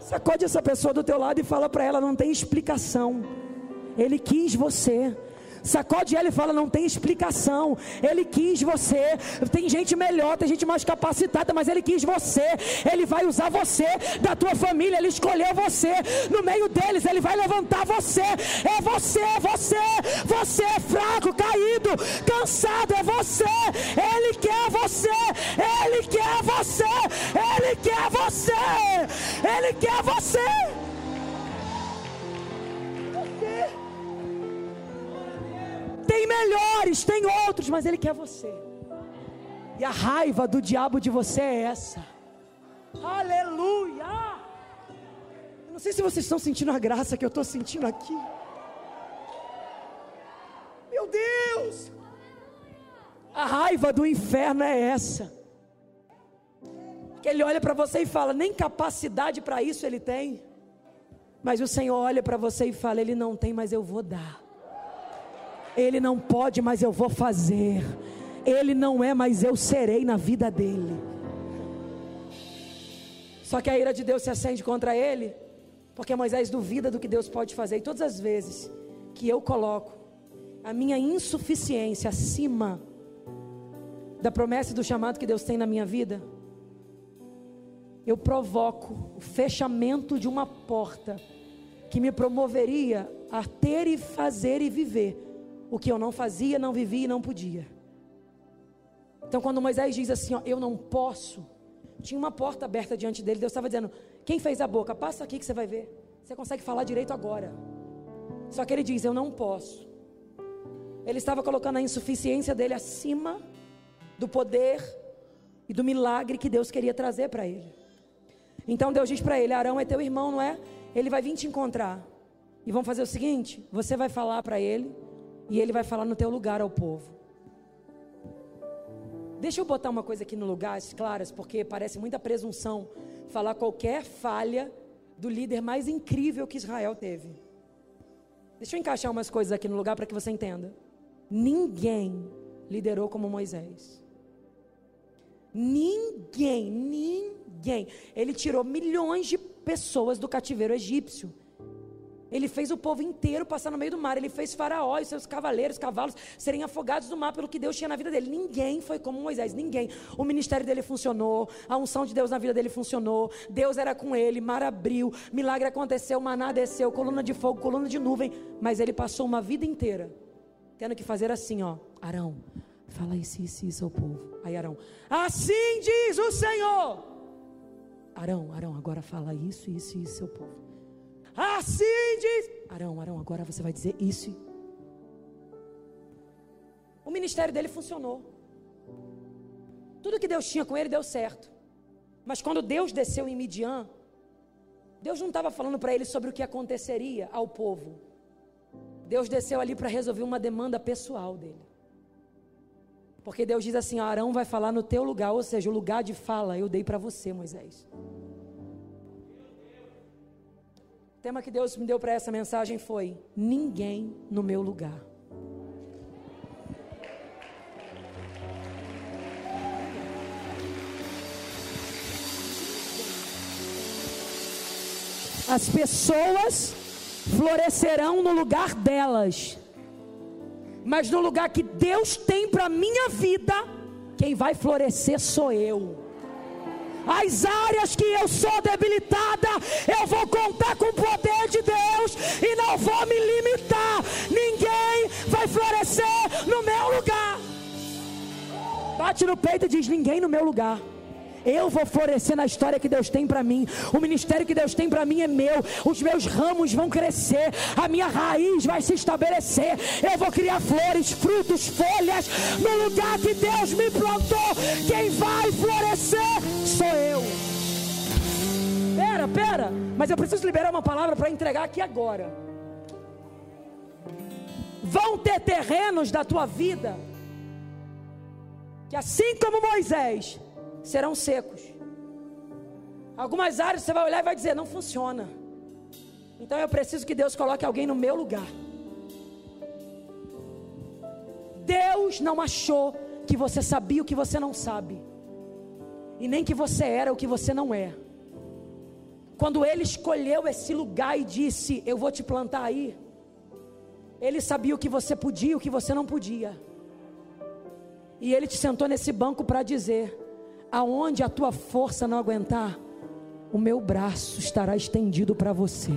Sacode essa pessoa do teu lado e fala para ela: não tem explicação. Ele quis você. Sacode ela e fala: não tem explicação. Ele quis você. Tem gente melhor, tem gente mais capacitada, mas ele quis você. Ele vai usar você da tua família. Ele escolheu você. No meio deles, ele vai levantar você. É você, é você. Você é fraco, caído, cansado. É você. Ele quer você. Ele quer você. Ele quer você. Ele quer você. Tem melhores, tem outros, mas Ele quer você. E a raiva do diabo de você é essa. Aleluia! Eu não sei se vocês estão sentindo a graça que eu estou sentindo aqui. Meu Deus! A raiva do inferno é essa. Que ele olha para você e fala: nem capacidade para isso ele tem. Mas o Senhor olha para você e fala: Ele não tem, mas eu vou dar. Ele não pode, mas eu vou fazer. Ele não é, mas eu serei na vida dele. Só que a ira de Deus se acende contra ele, porque Moisés duvida do que Deus pode fazer. E todas as vezes que eu coloco a minha insuficiência acima da promessa e do chamado que Deus tem na minha vida, eu provoco o fechamento de uma porta que me promoveria a ter e fazer e viver o que eu não fazia, não vivia e não podia. Então, quando Moisés diz assim, ó, eu não posso, tinha uma porta aberta diante dele, Deus estava dizendo: quem fez a boca? Passa aqui que você vai ver. Você consegue falar direito agora. Só que ele diz: eu não posso. Ele estava colocando a insuficiência dele acima do poder e do milagre que Deus queria trazer para ele. Então Deus diz para ele: Arão é teu irmão, não é? Ele vai vir te encontrar. E vamos fazer o seguinte: você vai falar para ele e ele vai falar no teu lugar ao povo. Deixa eu botar uma coisa aqui no lugar, claras, porque parece muita presunção falar qualquer falha do líder mais incrível que Israel teve. Deixa eu encaixar umas coisas aqui no lugar para que você entenda. Ninguém liderou como Moisés. Ninguém, ninguém. Ele tirou milhões de pessoas do cativeiro egípcio. Ele fez o povo inteiro passar no meio do mar. Ele fez Faraó e seus cavaleiros, cavalos, serem afogados no mar pelo que Deus tinha na vida dele. Ninguém foi como Moisés, ninguém. O ministério dele funcionou, a unção de Deus na vida dele funcionou. Deus era com ele, mar abriu, milagre aconteceu, maná desceu, coluna de fogo, coluna de nuvem. Mas ele passou uma vida inteira tendo que fazer assim, ó. Arão, fala isso, isso, isso ao povo. Aí Arão, assim diz o Senhor. Arão, Arão, agora fala isso, isso, isso ao povo. Assim diz. Arão, Arão, agora você vai dizer isso. O ministério dele funcionou. Tudo que Deus tinha com ele deu certo. Mas quando Deus desceu em Midian, Deus não estava falando para ele sobre o que aconteceria ao povo. Deus desceu ali para resolver uma demanda pessoal dele. Porque Deus diz assim: Arão vai falar no teu lugar, ou seja, o lugar de fala eu dei para você, Moisés. O tema que Deus me deu para essa mensagem foi: Ninguém no meu lugar. As pessoas florescerão no lugar delas, mas no lugar que Deus tem para minha vida, quem vai florescer sou eu. As áreas que eu sou debilitada, eu vou contar com o poder de Deus e não vou me limitar. Ninguém vai florescer no meu lugar. Bate no peito e diz: Ninguém no meu lugar. Eu vou florescer na história que Deus tem para mim. O ministério que Deus tem para mim é meu. Os meus ramos vão crescer. A minha raiz vai se estabelecer. Eu vou criar flores, frutos, folhas no lugar que Deus me plantou. Quem vai florescer sou eu. Pera, pera. Mas eu preciso liberar uma palavra para entregar aqui agora. Vão ter terrenos da tua vida que assim como Moisés serão secos. Algumas áreas você vai olhar e vai dizer: não funciona. Então eu preciso que Deus coloque alguém no meu lugar. Deus não achou que você sabia o que você não sabe, e nem que você era o que você não é. Quando Ele escolheu esse lugar e disse: Eu vou te plantar aí, Ele sabia o que você podia e o que você não podia, e Ele te sentou nesse banco para dizer: aonde a tua força não aguentar, o meu braço estará estendido para você.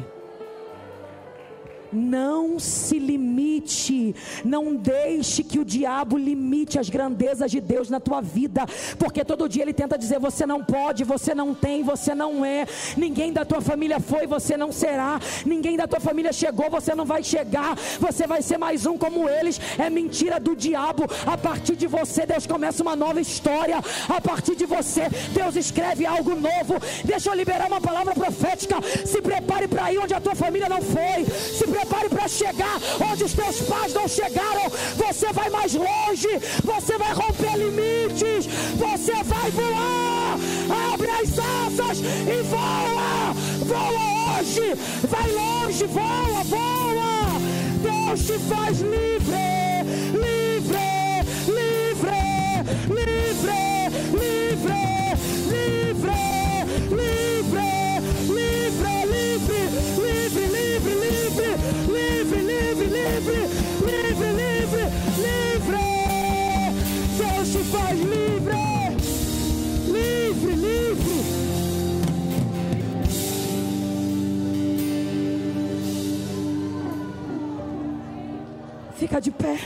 Não se limite, não deixe que o diabo limite as grandezas de Deus na tua vida, porque todo dia ele tenta dizer: você não pode, você não tem, você não é. Ninguém da tua família foi, você não será. Ninguém da tua família chegou, você não vai chegar. Você vai ser mais um como eles. É mentira do diabo. A partir de você, Deus começa uma nova história. A partir de você, Deus escreve algo novo. Deixa eu liberar uma palavra profética. Se prepare para ir onde a tua família não foi. Se prepare prepare para chegar onde os teus pais não chegaram. Você vai mais longe, você vai romper limites, você vai voar. Abre as asas e voa, voa hoje, vai longe, voa, voa. Deus te faz livre, livre, livre, livre, livre. Fica de pé.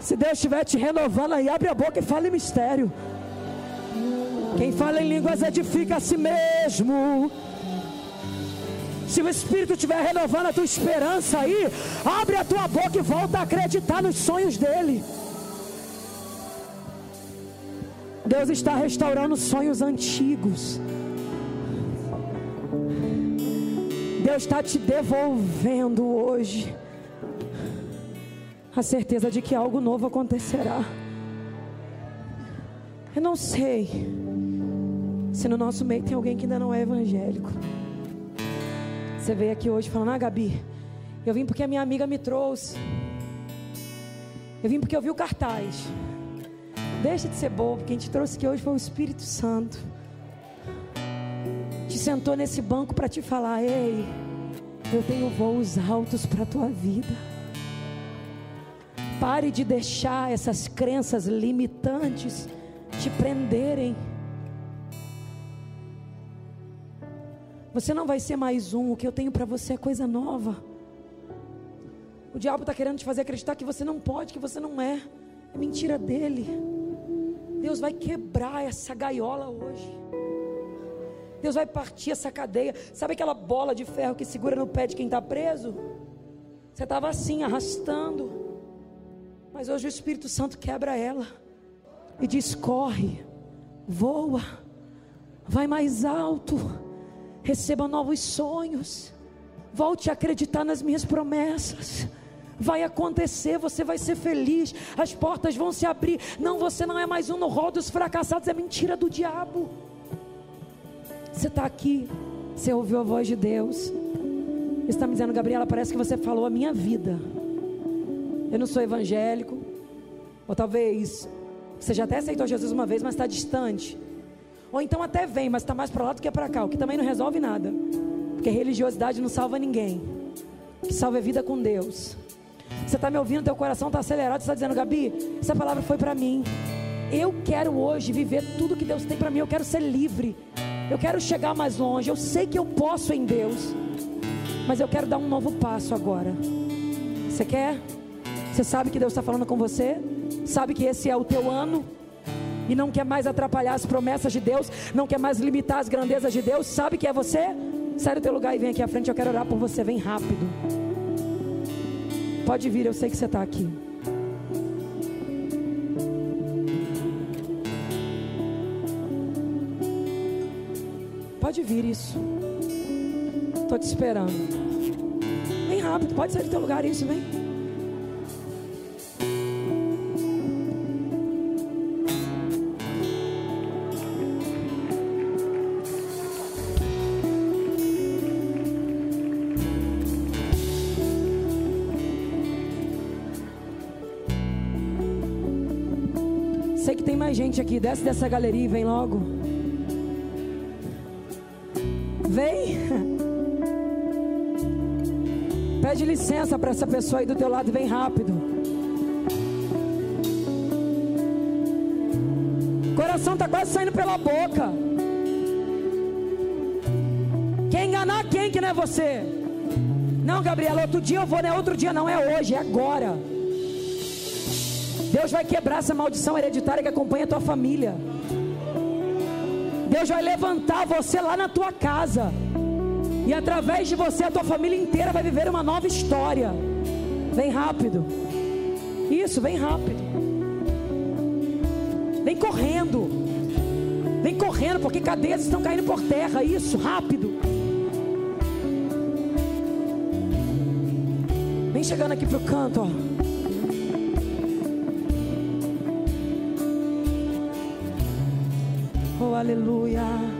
Se Deus estiver te renovando aí, abre a boca e fale mistério. Quem fala em línguas edifica a si mesmo. Se o Espírito estiver renovando a tua esperança aí, abre a tua boca e volta a acreditar nos sonhos dele. Deus está restaurando sonhos antigos. Deus está te devolvendo hoje a certeza de que algo novo acontecerá. Eu não sei se no nosso meio tem alguém que ainda não é evangélico. Você veio aqui hoje falando, ah, Gabi, eu vim porque a minha amiga me trouxe. Eu vim porque eu vi o cartaz. Deixa de ser bobo, quem te trouxe aqui hoje foi o Espírito Santo. Te sentou nesse banco para te falar: ei, eu tenho voos altos para a tua vida. Pare de deixar essas crenças limitantes te prenderem. Você não vai ser mais um, o que eu tenho para você é coisa nova. O diabo está querendo te fazer acreditar que você não pode, que você não é. É mentira dele. Deus vai quebrar essa gaiola hoje. Deus vai partir essa cadeia. Sabe aquela bola de ferro que segura no pé de quem está preso? Você estava assim, arrastando. Mas hoje o Espírito Santo quebra ela. E diz: corre, voa, vai mais alto, receba novos sonhos, volte a acreditar nas minhas promessas vai acontecer, você vai ser feliz, as portas vão se abrir. Não, você não é mais um no rol dos fracassados, é mentira do diabo. Você está aqui, você ouviu a voz de Deus. Está me dizendo, Gabriela, parece que você falou a minha vida. Eu não sou evangélico, ou talvez você já até aceitou Jesus uma vez, mas está distante. Ou então até vem, mas está mais para lá do que para cá, o que também não resolve nada. Porque religiosidade não salva ninguém. O que salva é vida com Deus. Você está me ouvindo, teu coração está acelerado, você está dizendo, Gabi, essa palavra foi para mim. Eu quero hoje viver tudo que Deus tem para mim. Eu quero ser livre. Eu quero chegar mais longe. Eu sei que eu posso em Deus. Mas eu quero dar um novo passo agora. Você quer? Você sabe que Deus está falando com você? Sabe que esse é o teu ano? E não quer mais atrapalhar as promessas de Deus? Não quer mais limitar as grandezas de Deus? Sabe que é você? Sai do teu lugar e vem aqui à frente. Eu quero orar por você. Vem rápido. Pode vir, eu sei que você está aqui. Pode vir isso. Estou te esperando. Vem rápido, pode sair do teu lugar isso, vem. Mais gente aqui. Desce dessa galeria e vem logo. Vem. Pede licença para essa pessoa aí do teu lado vem rápido. coração está quase saindo pela boca. Quer enganar quem que não é você? Não, Gabriela, outro dia eu vou, não é outro dia, não é hoje, é agora. Deus vai quebrar essa maldição hereditária que acompanha a tua família. Deus vai levantar você lá na tua casa. E através de você, a tua família inteira vai viver uma nova história. Vem rápido. Isso, vem rápido. Vem correndo. Vem correndo, porque cadeias estão caindo por terra. Isso, rápido. Vem chegando aqui pro canto, ó. Aleluia.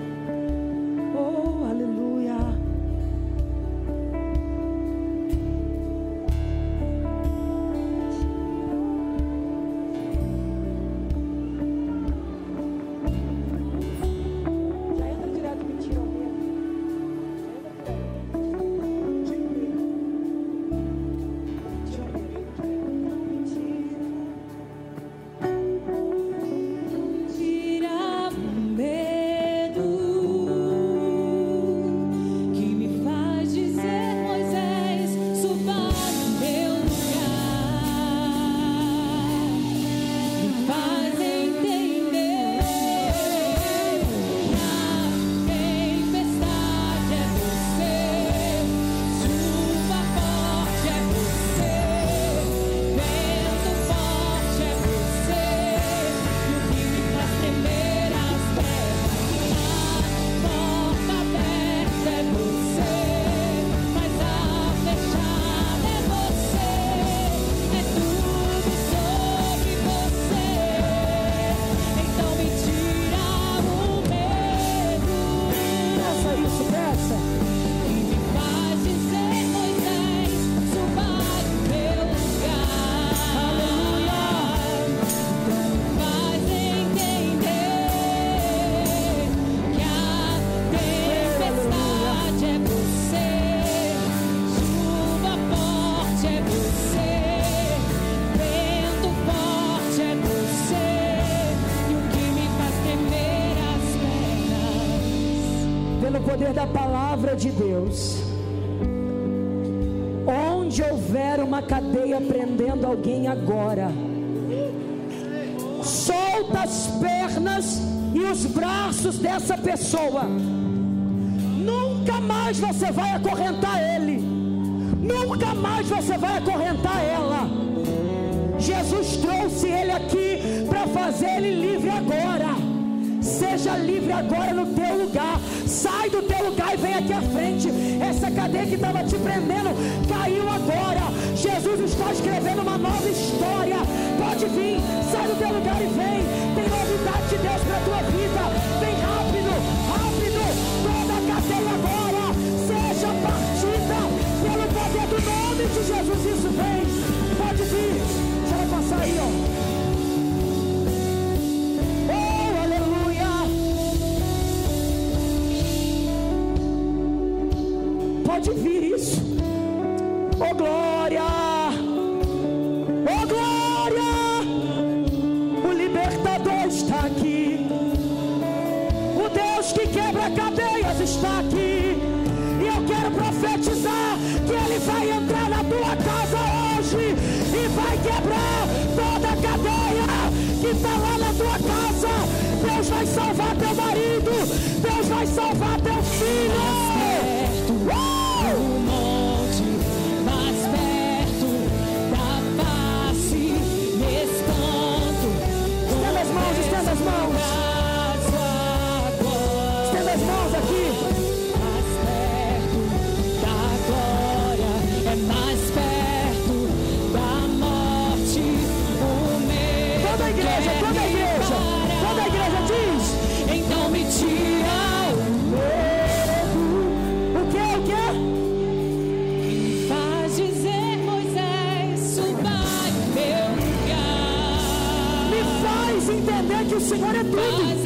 Deus. Onde houver uma cadeia prendendo alguém agora, solta as pernas e os braços dessa pessoa. Nunca mais você vai acorrentar ele. Nunca mais você vai acorrentar ela. Jesus trouxe ele aqui para fazer ele livre agora. Seja livre agora no teu lugar. Sai do teu lugar e vem aqui à frente. Essa cadeia que estava te prendendo caiu agora. Jesus está escrevendo uma nova história. Pode vir, sai do teu lugar e vem. Tem novidade de Deus para a tua vida. Vem rápido, rápido. Toda a cadeia agora seja partida pelo poder do nome de Jesus. Isso vem. Pode vir isso. Oh glória! Oh glória! O libertador está aqui. O Deus que quebra cadeias está aqui. E eu quero profetizar que Ele vai entrar na tua casa hoje e vai quebrar toda a cadeia que está lá na tua casa. Deus vai salvar teu marido. Deus vai salvar teu filho. Senhor é tudo.